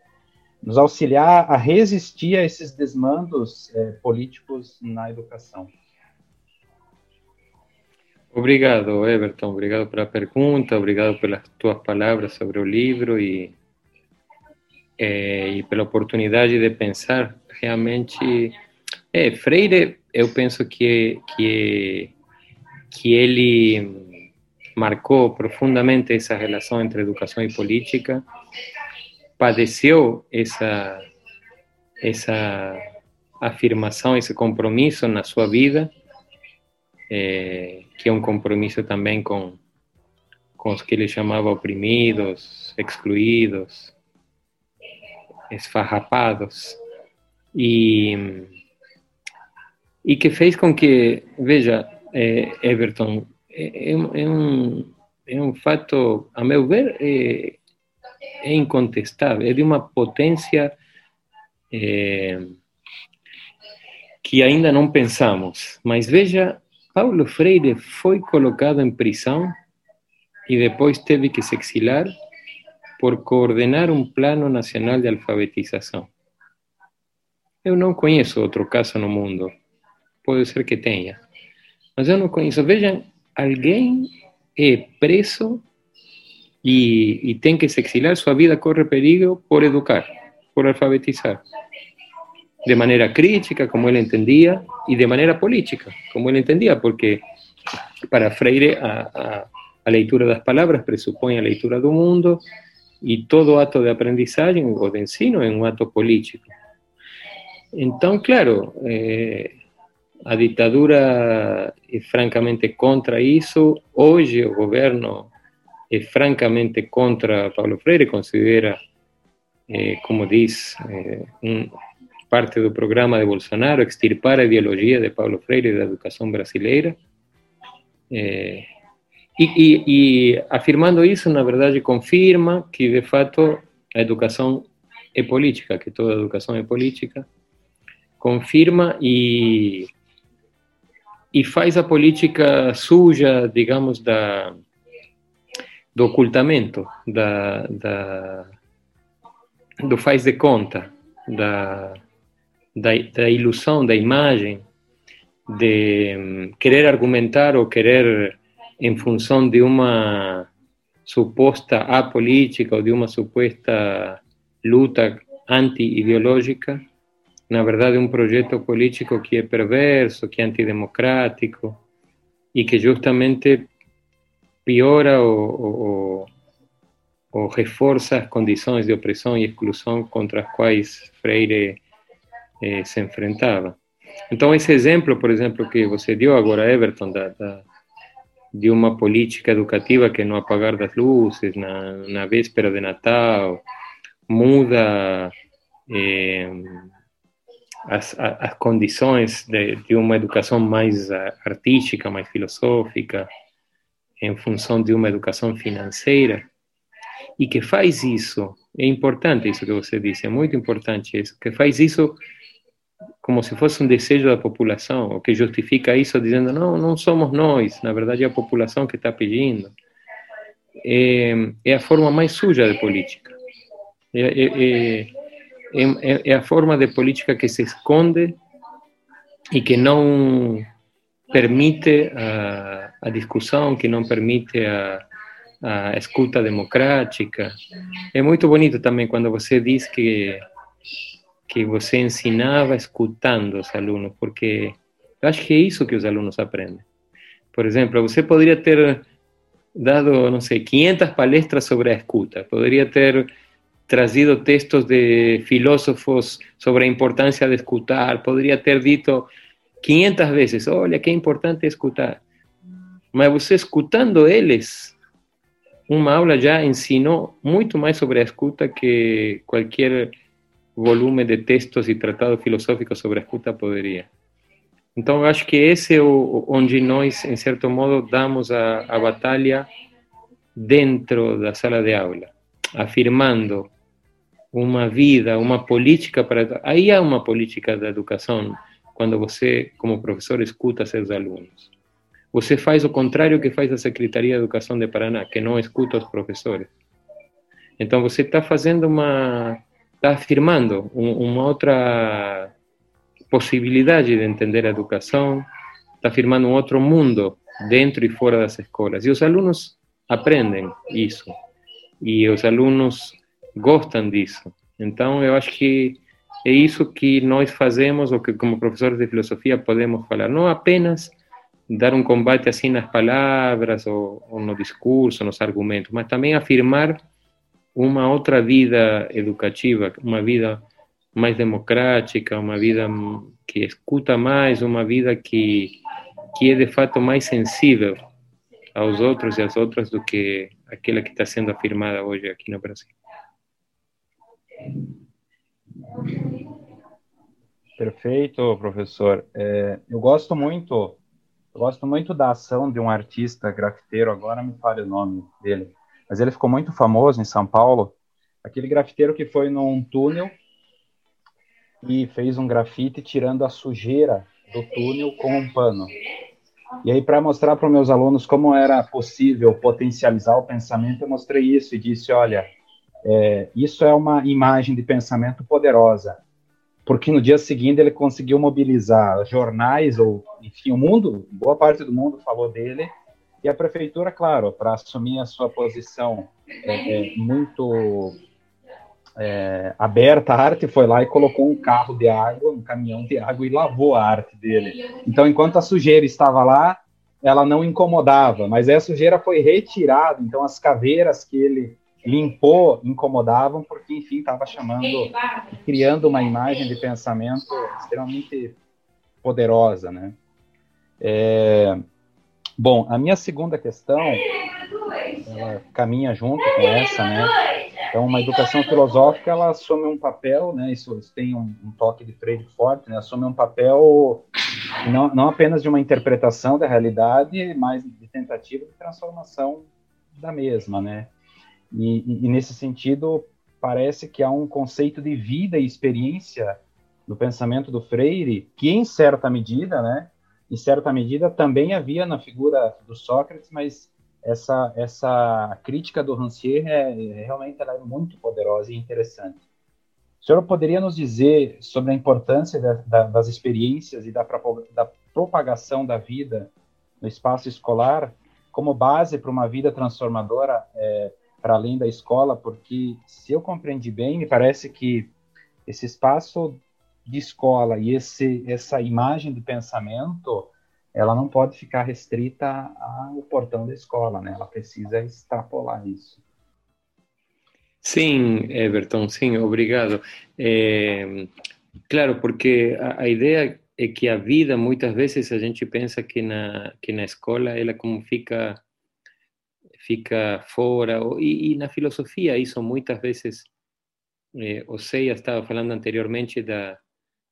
nos auxiliar a resistir a esses desmandos é, políticos na educação.
Obrigado, Everton. Obrigado pela pergunta, obrigado pelas tuas palavras sobre o livro e, é, e pela oportunidade de pensar. Realmente, é, Freire, eu penso que, que, que ele marcou profundamente essa relação entre educação e política, padeceu essa, essa afirmação, esse compromisso na sua vida é, que é um compromisso também com, com os que ele chamava oprimidos, excluídos, esfarrapados, e, e que fez com que, veja, é, Everton, é, é, um, é um fato, a meu ver, é, incontestável, é de uma potência é, que ainda não pensamos. Mas veja Paulo Freire foi colocado em prisão e depois teve que se exilar por coordenar um plano nacional de alfabetização. Eu não conheço outro caso no mundo. Pode ser que tenha. Mas eu não conheço. Vejam, alguém é preso e tem que se exilar, sua vida corre perigo por educar, por alfabetizar de maneira crítica, como ele entendia, e de maneira política, como ele entendia, porque para Freire a, a, a leitura das palavras pressupõe a leitura do mundo e todo ato de aprendizagem ou de ensino é um ato político. Então, claro, eh, a ditadura é francamente contra isso. Hoje o governo é francamente contra Paulo Freire, considera, eh, como diz, eh, um, parte do programa de Bolsonaro, extirpar a ideologia de Paulo Freire da educação brasileira. É, e, e, e, afirmando isso, na verdade, confirma que, de fato, a educação é política, que toda educação é política. Confirma e, e faz a política suja, digamos, da, do ocultamento, da, da, do faz de conta, da, da, da ilusão, da imagem, de um, querer argumentar ou querer, em função de uma suposta apolítica ou de uma suposta luta anti-ideológica, na verdade, um projeto político que é perverso, que é antidemocrático, e que justamente piora ou, ou, ou reforça as condições de opressão e exclusão contra as quais Freire eh, se enfrentava. Então, esse exemplo, por exemplo, que você deu agora, Everton, da, da, de uma política educativa que não apagar das luzes na, na véspera de Natal, muda eh, as, as condições de, de uma educação mais artística, mais filosófica, em função de uma educação financeira, e que faz isso, é importante isso que você disse, é muito importante isso, que faz isso como se fosse um desejo da população, o que justifica isso dizendo, não, não somos nós, na verdade é a população que está pedindo. É, é, a forma mais suja de política. É, é, é, é, é a forma de política que se esconde e que não permite a, a discussão, que não permite a, a escuta democrática. É muito bonito também quando você diz que que você ensinava escutando os alunos, porque eu acho que é isso que os alunos aprendem. Por exemplo, você poderia ter dado, não sei, 500 palestras sobre a escuta, poderia ter trazido textos de filósofos sobre a importância de escutar, poderia ter dito 500 vezes, olha, que importante escutar. Mas você escutando eles, uma aula já ensinou muito mais sobre a escuta que qualquer volume de textos e tratados filosóficos sobre a escuta poderia. Então, eu acho que esse é o, onde nós, em certo modo, damos a, a batalha dentro da sala de aula, afirmando uma vida, uma política para. Aí há uma política da educação, quando você, como professor, escuta seus alunos. Você faz o contrário que faz a Secretaria de Educação de Paraná, que não escuta os professores. Então, você está fazendo uma está afirmando uma outra possibilidade de entender a educação, está afirmando um outro mundo dentro e fora das escolas. E os alunos aprendem isso. E os alunos gostam disso. Então, eu acho que é isso que nós fazemos, ou que como professores de filosofia podemos falar. Não apenas dar um combate assim nas palavras, ou, ou no discurso, nos argumentos, mas também afirmar uma outra vida educativa, uma vida mais democrática, uma vida que escuta mais, uma vida que, que é de fato mais sensível aos outros e às outras do que aquela que está sendo afirmada hoje aqui no Brasil.
Perfeito, professor. É, eu gosto muito, eu gosto muito da ação de um artista grafiteiro. Agora me fale o nome dele mas ele ficou muito famoso em São Paulo. Aquele grafiteiro que foi num túnel e fez um grafite tirando a sujeira do túnel com um pano. E aí, para mostrar para os meus alunos como era possível potencializar o pensamento, eu mostrei isso e disse: olha, é, isso é uma imagem de pensamento poderosa, porque no dia seguinte ele conseguiu mobilizar jornais, ou enfim, o mundo, boa parte do mundo falou dele, e a prefeitura, claro, para assumir a sua posição é, é, muito é, aberta à arte, foi lá e colocou um carro de água, um caminhão de água e lavou a arte dele. Então, enquanto a sujeira estava lá, ela não incomodava, mas a sujeira foi retirada, então as caveiras que ele limpou incomodavam, porque, enfim, estava chamando, criando uma imagem de pensamento extremamente poderosa, né? É, Bom, a minha segunda questão, ela caminha junto com essa, né? Então, uma educação filosófica, ela assume um papel, né? Isso tem um, um toque de Freire forte, né? Assume um papel não, não apenas de uma interpretação da realidade, mas de tentativa de transformação da mesma, né? E, e, nesse sentido, parece que há um conceito de vida e experiência no pensamento do Freire que, em certa medida, né? em certa medida, também havia na figura do Sócrates, mas essa, essa crítica do Rancière é, é, realmente ela é muito poderosa e interessante. O senhor poderia nos dizer sobre a importância da, das experiências e da, da propagação da vida no espaço escolar como base para uma vida transformadora é, para além da escola? Porque, se eu compreendi bem, me parece que esse espaço de escola e esse, essa imagem de pensamento ela não pode ficar restrita ao portão da escola, né? Ela precisa extrapolar isso.
Sim, Everton, sim, obrigado. É, claro, porque a, a, ideia é que a vida, muitas vezes a gente pensa que na, que na escola ela como fica fica fora, e, e na filosofia isso muitas vezes, o Ceia estava falando anteriormente da,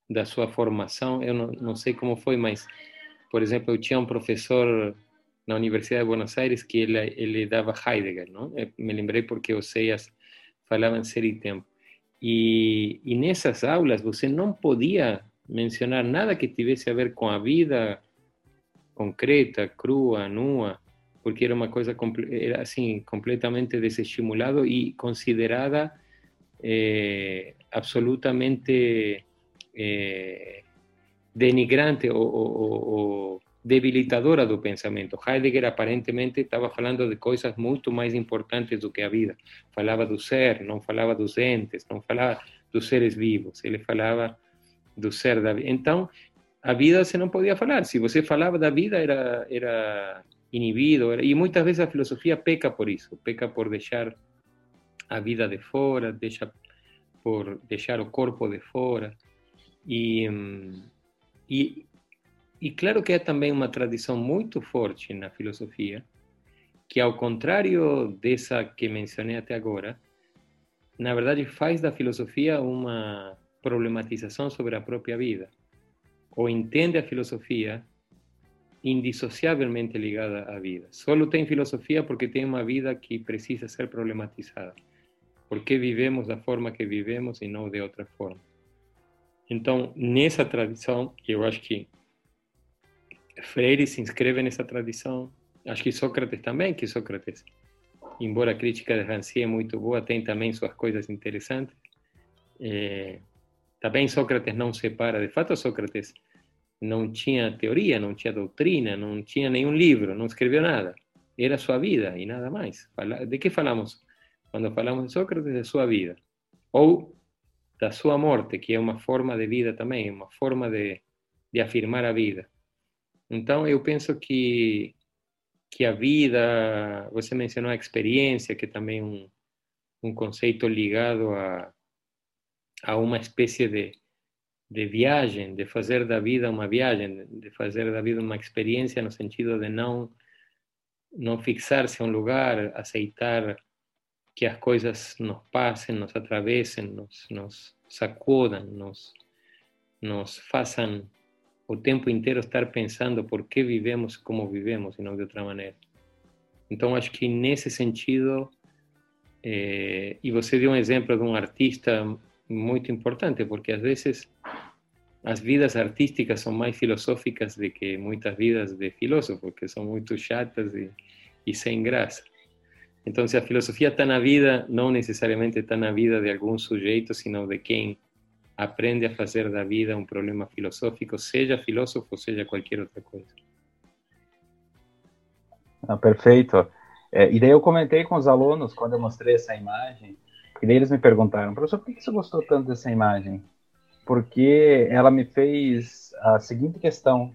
da sua formação, eu não, não sei como foi, mas, por exemplo, eu tinha um professor na Universidade de Buenos Aires que ele, ele dava Heidegger, não? Eu me lembrei porque o Ceias falavam ser e tempo. E, e nessas aulas você não podia mencionar nada que tivesse a ver com a vida concreta, crua, nua, porque era uma coisa era assim completamente desestimulado e considerada eh, absolutamente eh, denigrante ou debilitadora do pensamento. Heidegger aparentemente estava falando de coisas muito mais importantes do que a vida. Falava do ser, não falava dos entes, não falava dos seres vivos. Ele falava do ser da vida. Então, a vida você não podia falar. Se você falava da vida, era, era inibido. Era... E muitas vezes a filosofia peca por isso. Peca por deixar a vida de fora, deixa por deixar o corpo de fora. E, e e claro que há também uma tradição muito forte na filosofia, que ao contrário dessa que mencionei até agora, na verdade faz da filosofia uma problematização sobre a própria vida, ou entende a filosofia indissociavelmente ligada à vida. Só tem filosofia porque tem uma vida que precisa ser problematizada. Por que vivemos da forma que vivemos e não de outra forma? Então, nessa tradição, eu acho que Freire se inscreve nessa tradição. Acho que Sócrates também, que Sócrates, embora a crítica de Rancière é muito boa, tem também suas coisas interessantes. É, também Sócrates não separa. De fato, Sócrates não tinha teoria, não tinha doutrina, não tinha nenhum livro, não escreveu nada. Era sua vida e nada mais. De que falamos quando falamos de Sócrates? De sua vida. Ou da sua morte, que é uma forma de vida também, uma forma de, de afirmar a vida. Então, eu penso que, que a vida, você mencionou a experiência, que também é um, um conceito ligado a, a uma espécie de, de viagem, de fazer da vida uma viagem, de fazer da vida uma experiência no sentido de não não fixar-se em um lugar, aceitar que as coisas nos passem, nos atravessem, nos, nos sacudam, nos, nos façam o tempo inteiro estar pensando por que vivemos como vivemos e não de outra maneira. Então, acho que nesse sentido, e você deu um exemplo de um artista muito importante, porque às vezes as vidas artísticas são mais filosóficas do que muitas vidas de filósofos, que são muito chatas e, e sem graça. Então, a filosofia está na vida, não necessariamente está na vida de algum sujeito, sino de quem aprende a fazer da vida um problema filosófico, seja filósofo, seja qualquer outra coisa.
Ah, perfeito. É, e daí eu comentei com os alunos, quando eu mostrei essa imagem, e daí eles me perguntaram, professor, por que você gostou tanto dessa imagem? Porque ela me fez a seguinte questão,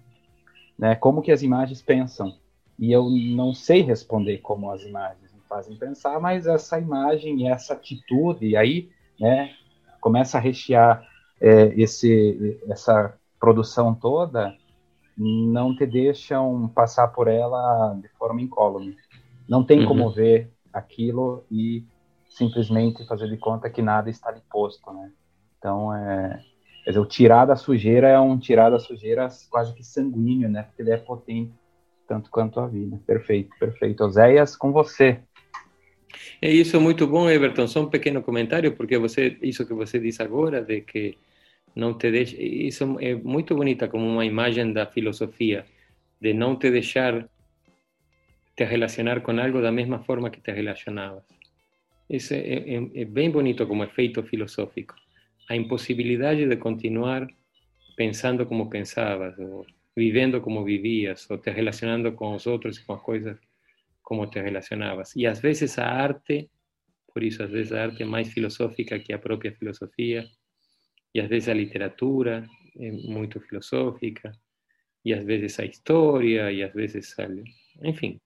né, como que as imagens pensam? E eu não sei responder como as imagens me fazem pensar, mas essa imagem e essa atitude, e aí, né, começa a rechear é, esse, essa produção toda, não te deixam passar por ela de forma incólume. Não tem uhum. como ver aquilo e simplesmente fazer de conta que nada está ali posto, né? Então, é, quer dizer, o tirar da sujeira é um tirar da sujeira quase que sanguíneo, né? Porque ele é potente tanto quanto a vida. Perfeito, perfeito. Oséias, com você.
É isso muito bom, Everton. Só um pequeno comentário, porque você, isso que você disse agora, de que não te deixa, isso é muito bonita como uma imagem da filosofia, de não te deixar te relacionar com algo da mesma forma que te relacionavas. É, bem bonito como efeito filosófico. A impossibilidade de continuar pensando como pensavas, ou vivendo como vivias, ou te relacionando com os outros e com as coisas como te relacionavas. E às vezes a arte, por isso às vezes a arte é mais filosófica que a própria filosofia, e às vezes a literatura é muito filosófica, e às vezes a história, e às vezes, enfim,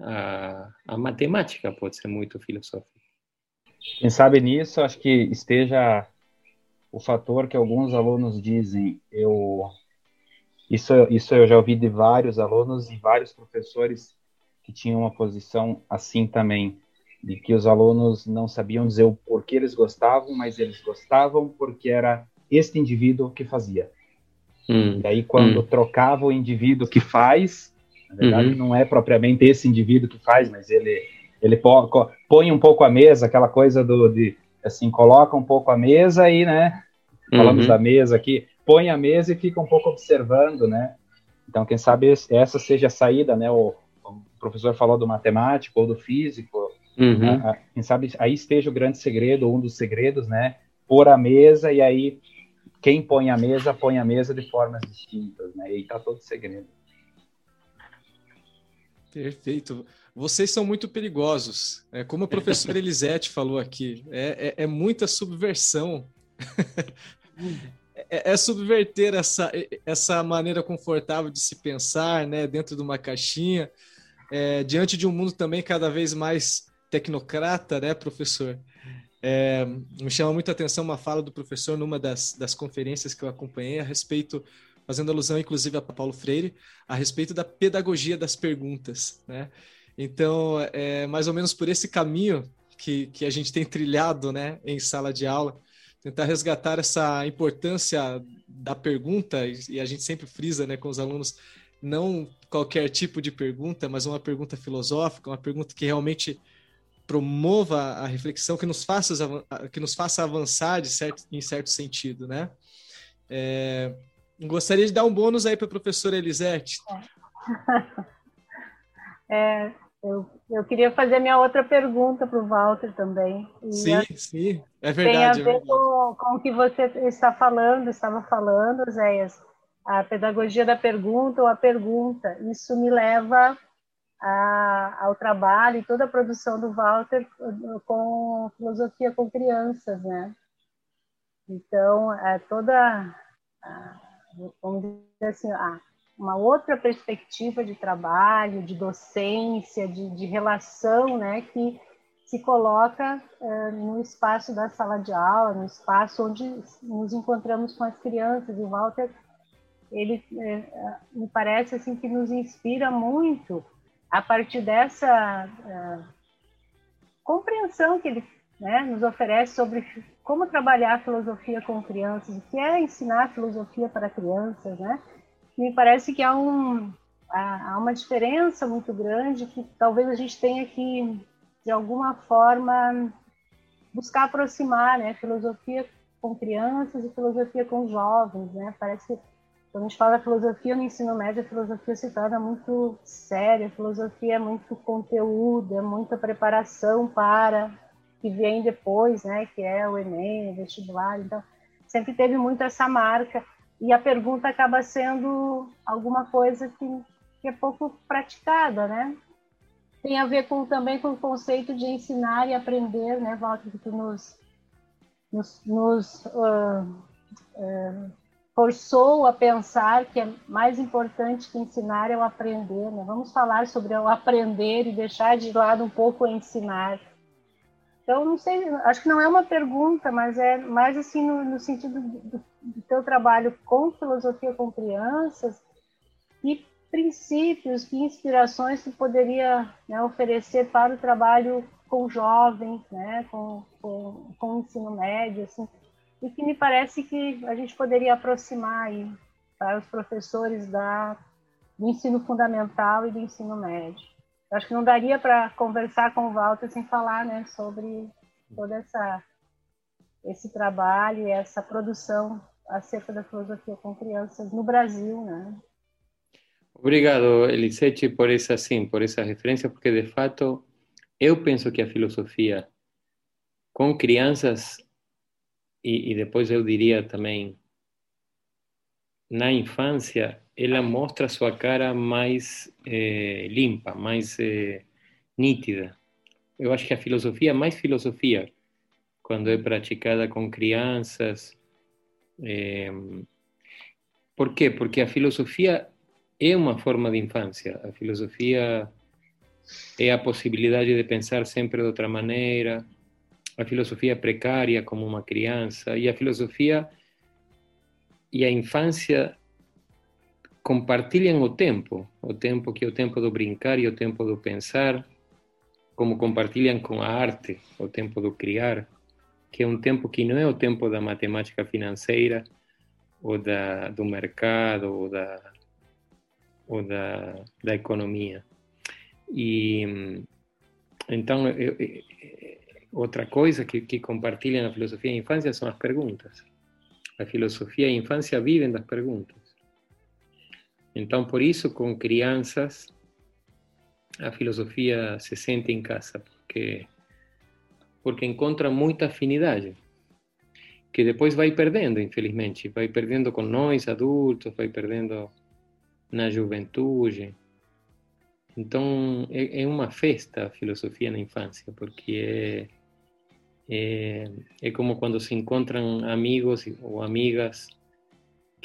a, a matemática pode ser muito filosófica.
Quem sabe nisso, acho que esteja o fator que alguns alunos dizem, eu isso, isso eu já ouvi de vários alunos e vários professores que tinham uma posição assim também, de que os alunos não sabiam dizer o porquê eles gostavam, mas eles gostavam porque era este indivíduo que fazia. Hum. E aí, quando hum. trocava o indivíduo que faz, na verdade, uhum. não é propriamente esse indivíduo que faz, mas ele, ele põe um pouco a mesa, aquela coisa do, de, assim, coloca um pouco a mesa e, né, falamos uhum. da mesa aqui, põe a mesa e fica um pouco observando, né? Então, quem sabe essa seja a saída, né? O, o professor falou do matemático ou do físico, uhum. a, quem sabe aí esteja o grande segredo, um dos segredos, né? Pôr a mesa e aí quem põe a mesa, põe a mesa de formas distintas, né? E aí tá todo o segredo.
Perfeito. Vocês são muito perigosos. É, como a professora Elisete falou aqui, é, é, é muita subversão. É, é, subverter essa, essa maneira confortável de se pensar, né, dentro de uma caixinha, é, diante de um mundo também cada vez mais tecnocrata, né, professor? É, me chama muito a atenção uma fala do professor numa das, das conferências que eu acompanhei a respeito, fazendo alusão inclusive a Paulo Freire, a respeito da pedagogia das perguntas, né? Então, é mais ou menos por esse caminho que, que a gente tem trilhado, né, em sala de aula, tentar resgatar essa importância da pergunta, e a gente sempre frisa né, com os alunos, não qualquer tipo de pergunta, mas uma pergunta filosófica, uma pergunta que realmente promova a reflexão, que nos faça, que nos faça avançar de certo, em certo sentido, né? É, gostaria de dar um bônus aí para a professora Elisete.
É, eu, eu queria fazer minha outra pergunta para o Walter também.
Sim, sim, é verdade.
Tem a ver é com, com o que você está falando, estava falando, Zéias, a pedagogia da pergunta ou a pergunta. Isso me leva a, ao trabalho e toda a produção do Walter com filosofia com crianças, né? Então, é toda, vamos dizer assim, a, uma outra perspectiva de trabalho, de docência, de, de relação, né, que se coloca uh, no espaço da sala de aula, no espaço onde nos encontramos com as crianças. E o Walter, ele uh, me parece assim que nos inspira muito a partir dessa uh, compreensão que ele né, nos oferece sobre como trabalhar filosofia com crianças, o que é ensinar filosofia para crianças, né? Me parece que há, um, há uma diferença muito grande que talvez a gente tenha que, de alguma forma, buscar aproximar, né? Filosofia com crianças e filosofia com jovens, né? Parece que quando a gente fala filosofia no ensino médio, a filosofia se torna muito séria, a filosofia é muito conteúdo, é muita preparação para que vem depois, né? Que é o Enem, o vestibular, então sempre teve muito essa marca e a pergunta acaba sendo alguma coisa que, que é pouco praticada, né? Tem a ver com, também com o conceito de ensinar e aprender, né, Walter, que tu nos, nos, nos uh, uh, forçou a pensar que é mais importante que ensinar é o aprender, né? Vamos falar sobre o aprender e deixar de lado um pouco o ensinar. Então, não sei, acho que não é uma pergunta, mas é mais assim no, no sentido do, do teu trabalho com filosofia com crianças, que princípios, que inspirações tu poderia né, oferecer para o trabalho com jovens, né, com, com, com o ensino médio, assim, e que me parece que a gente poderia aproximar aí para os professores da, do ensino fundamental e do ensino médio. Acho que não daria para conversar com o Walter sem falar né, sobre toda essa esse trabalho e essa produção acerca da filosofia com crianças no Brasil, né?
Obrigado, Elisete, por essa sim, por essa referência, porque de fato eu penso que a filosofia com crianças e, e depois eu diria também na infância ela mostra sua cara mais é, limpa, mais é, nítida. Eu acho que a filosofia, mais filosofia, quando é praticada com crianças. É... Por quê? Porque a filosofia é uma forma de infância. A filosofia é a possibilidade de pensar sempre de outra maneira. A filosofia é precária como uma criança. E a filosofia e a infância compartilham o tempo. O tempo que é o tempo do brincar e o tempo do pensar. Como compartilham com a arte, o tempo do criar. Que é um tempo que não é o tempo da matemática financeira ou da, do mercado ou da ou da, da economia. E então, eu, eu, outra coisa que, que compartilham na filosofia da infância são as perguntas. A filosofia e a infância vivem das perguntas. Então, por isso, com crianças, a filosofia se sente em casa, porque, porque encontra muita afinidade, que depois vai perdendo, infelizmente. Vai perdendo com nós, adultos, vai perdendo na juventude. Então, é, é uma festa a filosofia na infância, porque é, é, é como quando se encontram amigos ou amigas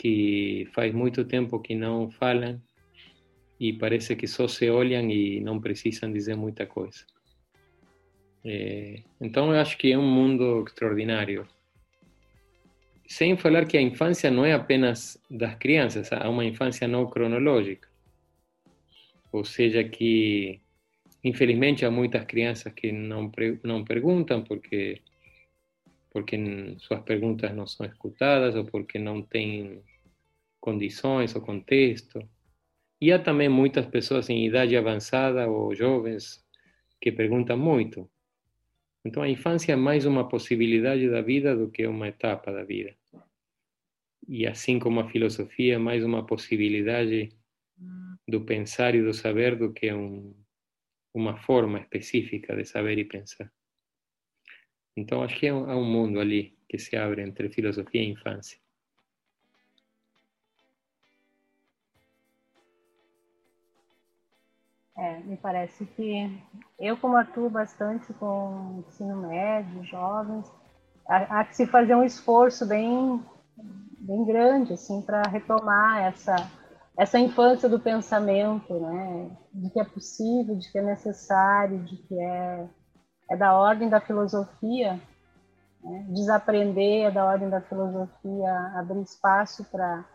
que faz muito tempo que não falam e parece que só se olham e não precisam dizer muita coisa. É, então, eu acho que é um mundo extraordinário sem falar que a infância não é apenas das crianças, há uma infância não cronológica. Ou seja, que infelizmente há muitas crianças que não, não perguntam porque, porque suas perguntas não são escutadas ou porque não têm condições ou contexto. E há também muitas pessoas em idade avançada ou jovens que perguntam muito. Então a infância é mais uma possibilidade da vida do que uma etapa da vida e assim como a filosofia é mais uma possibilidade do pensar e do saber do que um, uma forma específica de saber e pensar. Então acho que há um mundo ali que se abre entre filosofia e infância.
É, me parece que eu, como atuo bastante com ensino médio, jovens, há, que se fazer um esforço bem bem grande assim para retomar essa essa infância do pensamento, né? De que é possível, de que é necessário, de que é é da ordem da filosofia, né? desaprender é da ordem da filosofia, abrir espaço para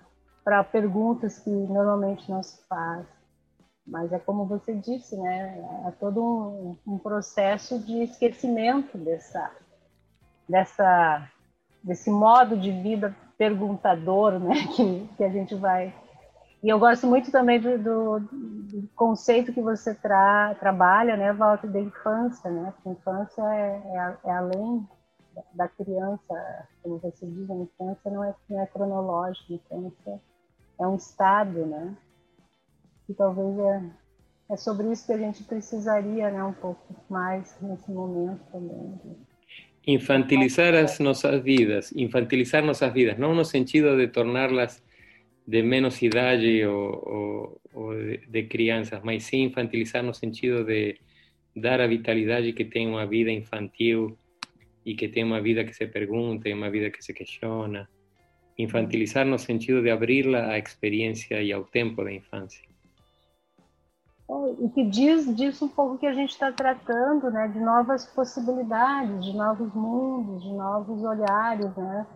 para perguntas que normalmente não se faz. Mas é como você disse, né? É todo um, um processo de esquecimento dessa dessa desse modo de vida perguntador, né, que, que a gente vai. E eu gosto muito também do, do, do conceito que você tra, trabalha, né, Walter, da infância, né? A infância é, é, é, além da criança, como você diz, a infância não é, não é cronológica, a infância é um estado, né? E talvez é, é sobre isso que a gente precisaria, né, um pouco mais nesse momento também.
infantilizar as nossas vidas, infantilizar nossas vidas, não no sentido de torná-las de menos idade ou, ou, ou de, crianças, mas sim infantilizar no sentido de dar a vitalidade que tem uma vida infantil e que tem uma vida que se pergunta uma vida que se questiona. Infantilizar no sentido de abri-la à experiência e ao tempo da infância
e que diz, diz um pouco que a gente está tratando, né, de novas possibilidades, de novos mundos, de novos olhares, né,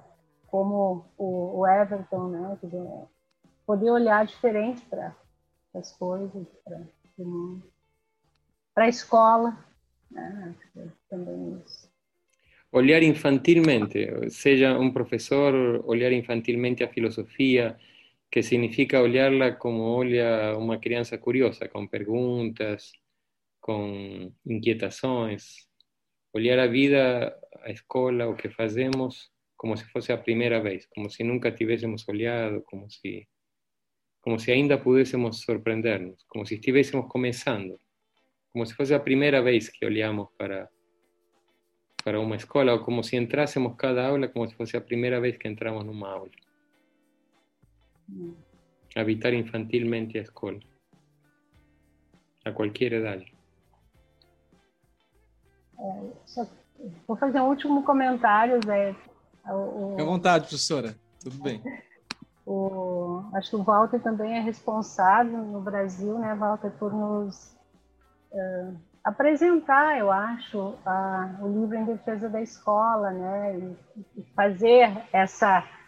como o, o Everton, né, poder olhar diferente para as coisas, para o para a escola, né, também isso.
Olhar infantilmente, seja um professor, olhar infantilmente a filosofia, que significa olharla como olha uma criança curiosa, com perguntas, com inquietações, olhar a vida, a escola, o que fazemos, como se fosse a primeira vez, como se nunca tivéssemos olhado, como se como se ainda pudéssemos sorprendernos, como se estivéssemos começando, como se fosse a primeira vez que olhamos para para uma escola, ou como se entrássemos cada aula como se fosse a primeira vez que entramos numa aula. Habitar infantilmente a escola. A qualquer idade.
É, só, vou fazer um último comentário, Zé.
Fique à vontade, professora. Tudo bem.
o, acho que o Walter também é responsável no Brasil, né, Walter, por nos uh, apresentar, eu acho, a, o livro em defesa da escola, né, e, e fazer essa, uh,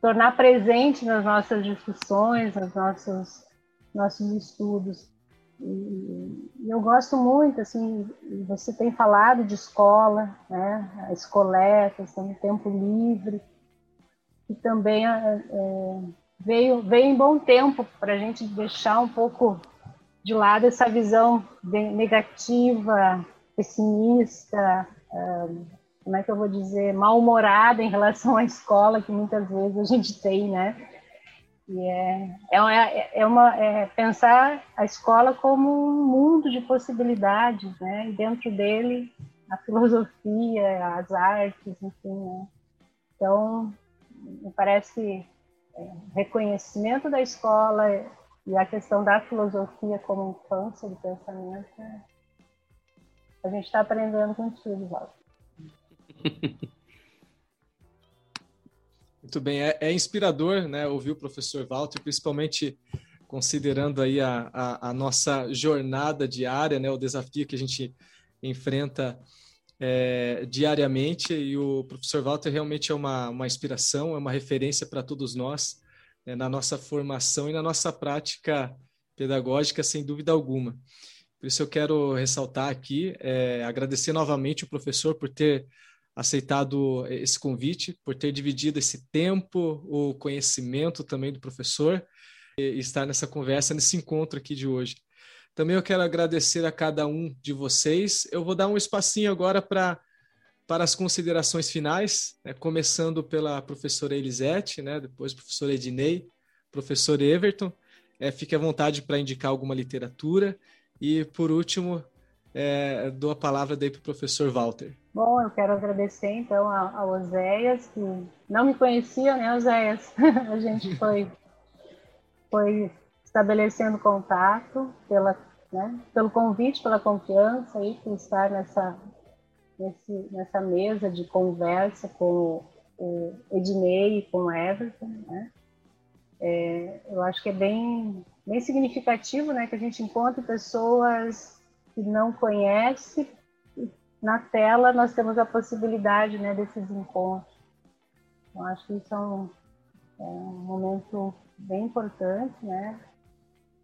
tornar presente nas nossas discussões, nos nossos, nossos estudos. E, e eu gosto muito, assim, você tem falado de escola, né, a do tempo livre, que também é, é, veio, veio em bom tempo para a gente deixar um pouco de lado essa visão negativa, pessimista, é, como é que eu vou dizer, mal-humorada em relação à escola que muitas vezes a gente tem, né? E é, é, é, uma, é pensar a escola como um mundo de possibilidades, né? E dentro dele a filosofia, as artes, enfim. Né? Então, me parece é, reconhecimento da escola e a questão da filosofia como infância do pensamento, a gente está aprendendo contigo, Walter.
Muito bem, é, é, inspirador né, ouvir o professor Walter, principalmente considerando aí a, a, a, nossa jornada diária, né, o desafio que a gente enfrenta é, diariamente e o professor Walter realmente é uma, uma inspiração, é uma referência para todos nós né, na nossa formação e na nossa prática pedagógica, sem dúvida alguma. Por isso eu quero ressaltar aqui, é, agradecer novamente o professor por ter aceitado esse convite, por ter dividido esse tempo, o conhecimento também do professor e estar nessa conversa, nesse encontro aqui de hoje. Também eu quero agradecer a cada um de vocês. Eu vou dar um espacinho agora para para as considerações finais, né? começando pela professora Elisete, né? depois professor Ednei, professor Everton. É, fique à vontade para indicar alguma literatura. E, por último, é, dou a palavra daí para o professor Walter.
Bom, eu quero agradecer, então, ao Oséias, que não me conhecia, né, Oséias? a gente foi, foi estabelecendo contato pela né, pelo convite, pela confiança e por estar nessa, nesse, nessa mesa de conversa com o Ednei e com o Everton. Né. É, eu acho que é bem, bem significativo né, que a gente encontre pessoas que não conhece. Na tela nós temos a possibilidade né, desses encontros. Eu acho que isso é um, é um momento bem importante, né?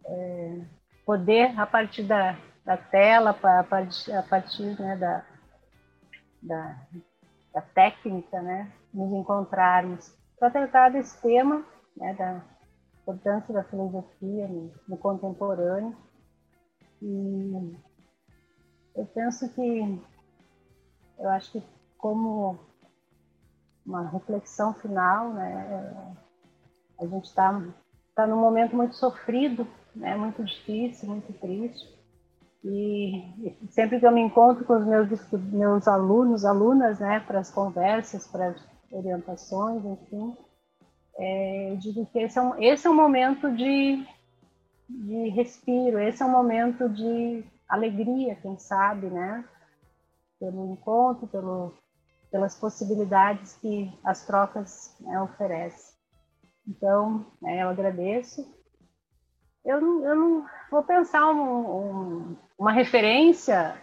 É, poder, a partir da, da tela, a partir, a partir né, da, da, da, técnica, né, nos encontrarmos para tratar desse tema, né, da importância da filosofia no, no contemporâneo. E eu penso que, eu acho que como uma reflexão final, né, a gente está tá num momento muito sofrido né? Muito difícil, muito triste. E sempre que eu me encontro com os meus, meus alunos, alunas, né, para as conversas, para as orientações, enfim, é, eu digo que esse é um, esse é um momento de, de respiro, esse é um momento de alegria, quem sabe, né? Pelo encontro, pelo, pelas possibilidades que as trocas né, oferecem. Então, né, eu agradeço eu não, eu não vou pensar um, um, uma referência.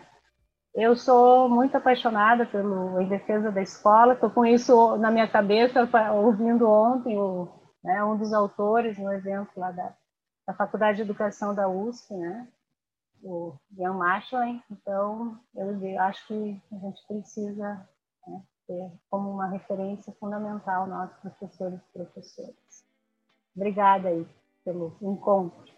Eu sou muito apaixonada pelo Em Defesa da Escola, estou com isso na minha cabeça, ouvindo ontem o, né, um dos autores no evento lá da, da Faculdade de Educação da USP, né, o Ian Machlin. Então, eu acho que a gente precisa né, ter como uma referência fundamental nossos professores e professoras. Obrigada aí pelo encontro.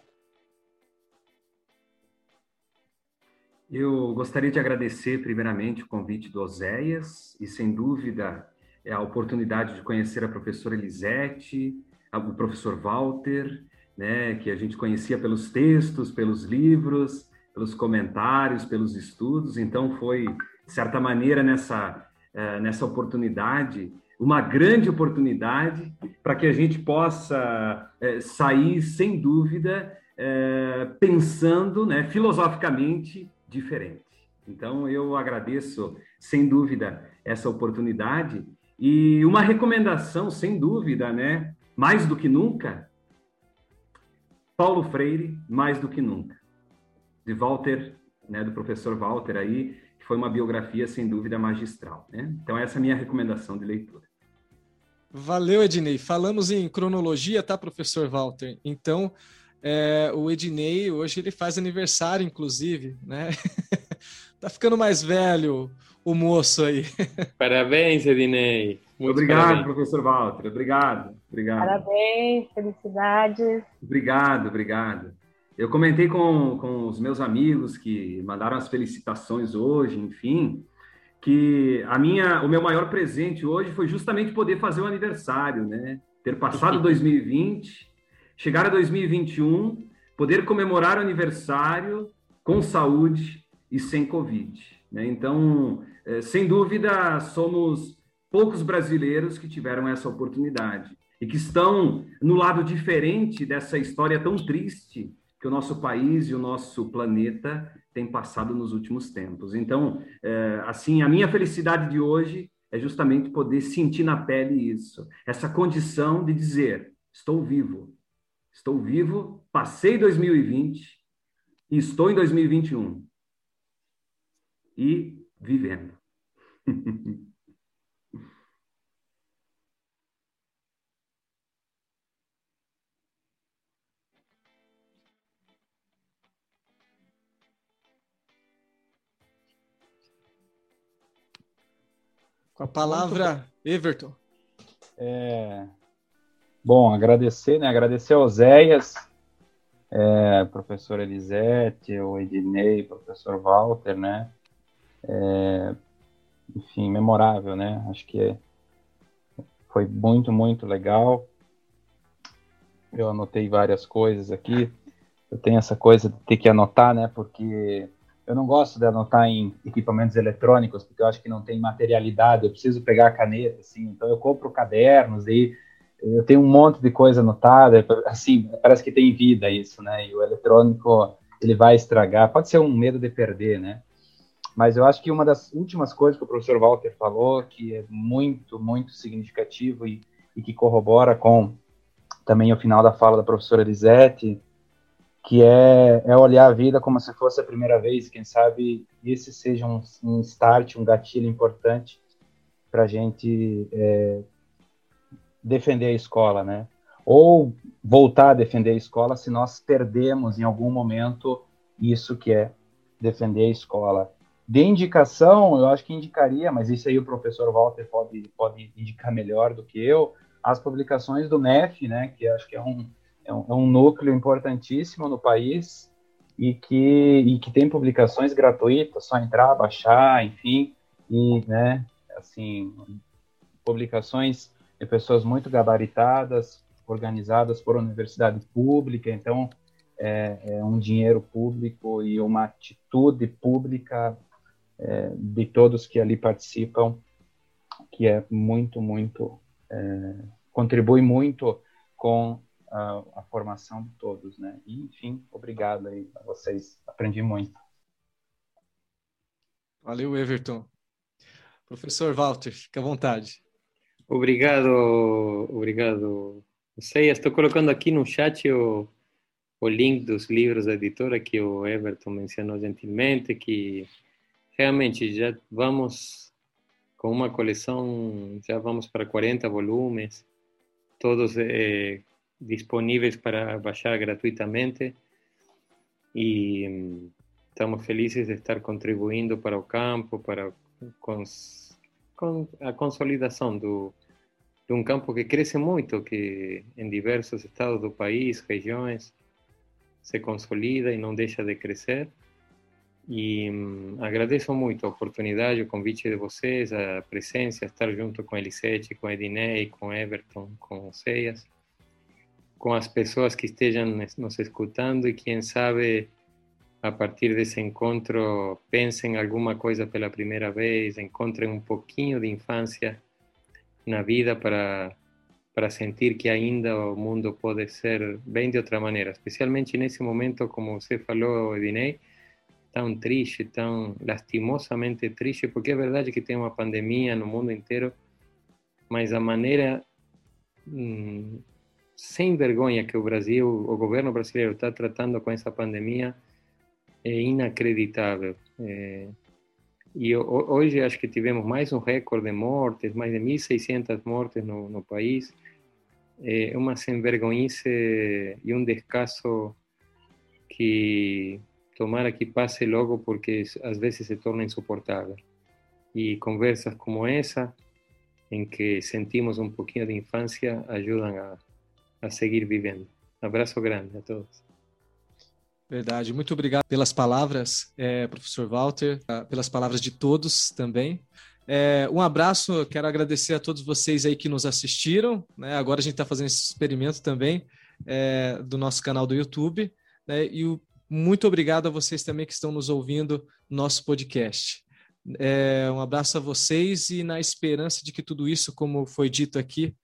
Eu gostaria de agradecer primeiramente o convite do Oséias e, sem dúvida, é a oportunidade de conhecer a professora Elisete, o professor Walter, né, que a gente conhecia pelos textos, pelos livros, pelos comentários, pelos estudos. Então, foi, de certa maneira, nessa, é, nessa oportunidade, uma grande oportunidade para que a gente possa é, sair, sem dúvida, é, pensando né, filosoficamente diferente. Então, eu agradeço, sem dúvida, essa oportunidade e uma recomendação, sem dúvida, né? mais do que nunca, Paulo Freire, mais do que nunca, de Walter, né, do professor Walter aí, que foi uma biografia sem dúvida magistral. Né? Então essa é a minha recomendação de leitura.
Valeu, Ednei. Falamos em cronologia, tá, professor Walter? Então, é, o Ednei hoje ele faz aniversário, inclusive, né? tá ficando mais velho o moço aí.
Parabéns, Ednei.
Muito obrigado, parabéns. professor Walter. Obrigado, obrigado.
Parabéns, felicidades.
Obrigado, obrigado. Eu comentei com, com os meus amigos que mandaram as felicitações hoje, enfim, que a minha, o meu maior presente hoje foi justamente poder fazer o aniversário, né? Ter passado 2020, chegar a 2021, poder comemorar o aniversário com saúde e sem Covid. Né? Então, é, sem dúvida, somos poucos brasileiros que tiveram essa oportunidade e que estão no lado diferente dessa história tão triste que o nosso país e o nosso planeta têm passado nos últimos tempos. Então, é, assim, a minha felicidade de hoje é justamente poder sentir na pele isso, essa condição de dizer: estou vivo, estou vivo, passei 2020 e estou em 2021 e vivendo.
Com a palavra, Everton.
É... Bom, agradecer, né? Agradecer ao Zéias, é, professor Elisete, o Ednei, professor Walter, né? É, enfim, memorável, né? Acho que foi muito, muito legal. Eu anotei várias coisas aqui. Eu tenho essa coisa de ter que anotar, né? Porque eu não gosto de anotar em equipamentos eletrônicos, porque eu acho que não tem materialidade. Eu preciso pegar a caneta, assim. Então eu compro cadernos e eu tenho um monte de coisa anotada. Assim, parece que tem vida isso, né? E o eletrônico ele vai estragar. Pode ser um medo de perder, né? Mas eu acho que uma das últimas coisas que o professor Walter falou, que é muito, muito significativo e, e que corrobora com também o final da fala da professora Elisete, que é, é olhar a vida como se fosse a primeira vez, quem sabe esse seja um, um start, um gatilho importante para a gente é, defender a escola, né? Ou voltar a defender a escola se nós perdemos em algum momento isso que é defender a escola. De indicação, eu acho que indicaria, mas isso aí o professor Walter pode, pode indicar melhor do que eu, as publicações do MEF, né, que acho que é um, é um, é um núcleo importantíssimo no país e que, e que tem publicações gratuitas, só entrar, baixar, enfim, e, né, assim, publicações de pessoas muito gabaritadas, organizadas por universidade pública, então é, é um dinheiro público e uma atitude pública é, de todos que ali participam, que é muito, muito, é, contribui muito com a, a, formação de todos, né? E, enfim, obrigado aí a vocês, aprendi muito.
Valeu, Everton. Professor Walter, fica à vontade.
Obrigado, obrigado. Sei, estou colocando aqui no chat o, o link dos livros da editora que o Everton mencionou gentilmente, que realmente já vamos com uma coleção, já vamos para 40 volumes, todos eh, disponíveis para baixar gratuitamente e hum, estamos felizes de estar contribuindo para o campo, para cons, com a consolidação do, de um campo que cresce muito, que em diversos estados do país, regiões, se consolida e não deixa de crescer. E hum, agradeço muito a oportunidade, o convite de vocês, a presença, estar junto com Elisete, com Ednei, com Everton, com Ceias, com as pessoas que estejam nos escutando e quem sabe a partir desse encontro pensem alguma coisa pela primeira vez, encontrem um pouquinho de infância na vida para para sentir que ainda o mundo pode ser bem de outra maneira, especialmente nesse momento, como você falou, Ednei, tão triste, tão lastimosamente triste, porque é verdade que tem uma pandemia no mundo inteiro, mas a maneira hum, sem vergonha que o Brasil, o governo brasileiro está tratando com essa pandemia é inacreditável. É, e hoje acho que tivemos mais um recorde de mortes, mais de 1.600 mortes no, no país. É uma sem vergonhice e um descaso que tomara que passe logo porque às vezes se torna insuportável. E conversas como essa, em que sentimos um pouquinho de infância, ajudam a, a seguir vivendo. Abraço grande a todos.
Verdade. Muito obrigado pelas palavras, é, professor Walter, ah, pelas palavras de todos também. É, um abraço, quero agradecer a todos vocês aí que nos assistiram. Né? Agora a gente está fazendo esse experimento também é, do nosso canal do YouTube. Né? E o, muito obrigado a vocês também que estão nos ouvindo no nosso podcast. É, um abraço a vocês e na esperança de que tudo isso, como foi dito aqui,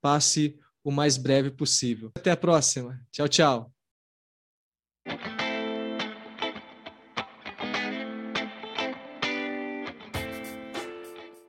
passe o mais breve possível. Até a próxima. Tchau, tchau.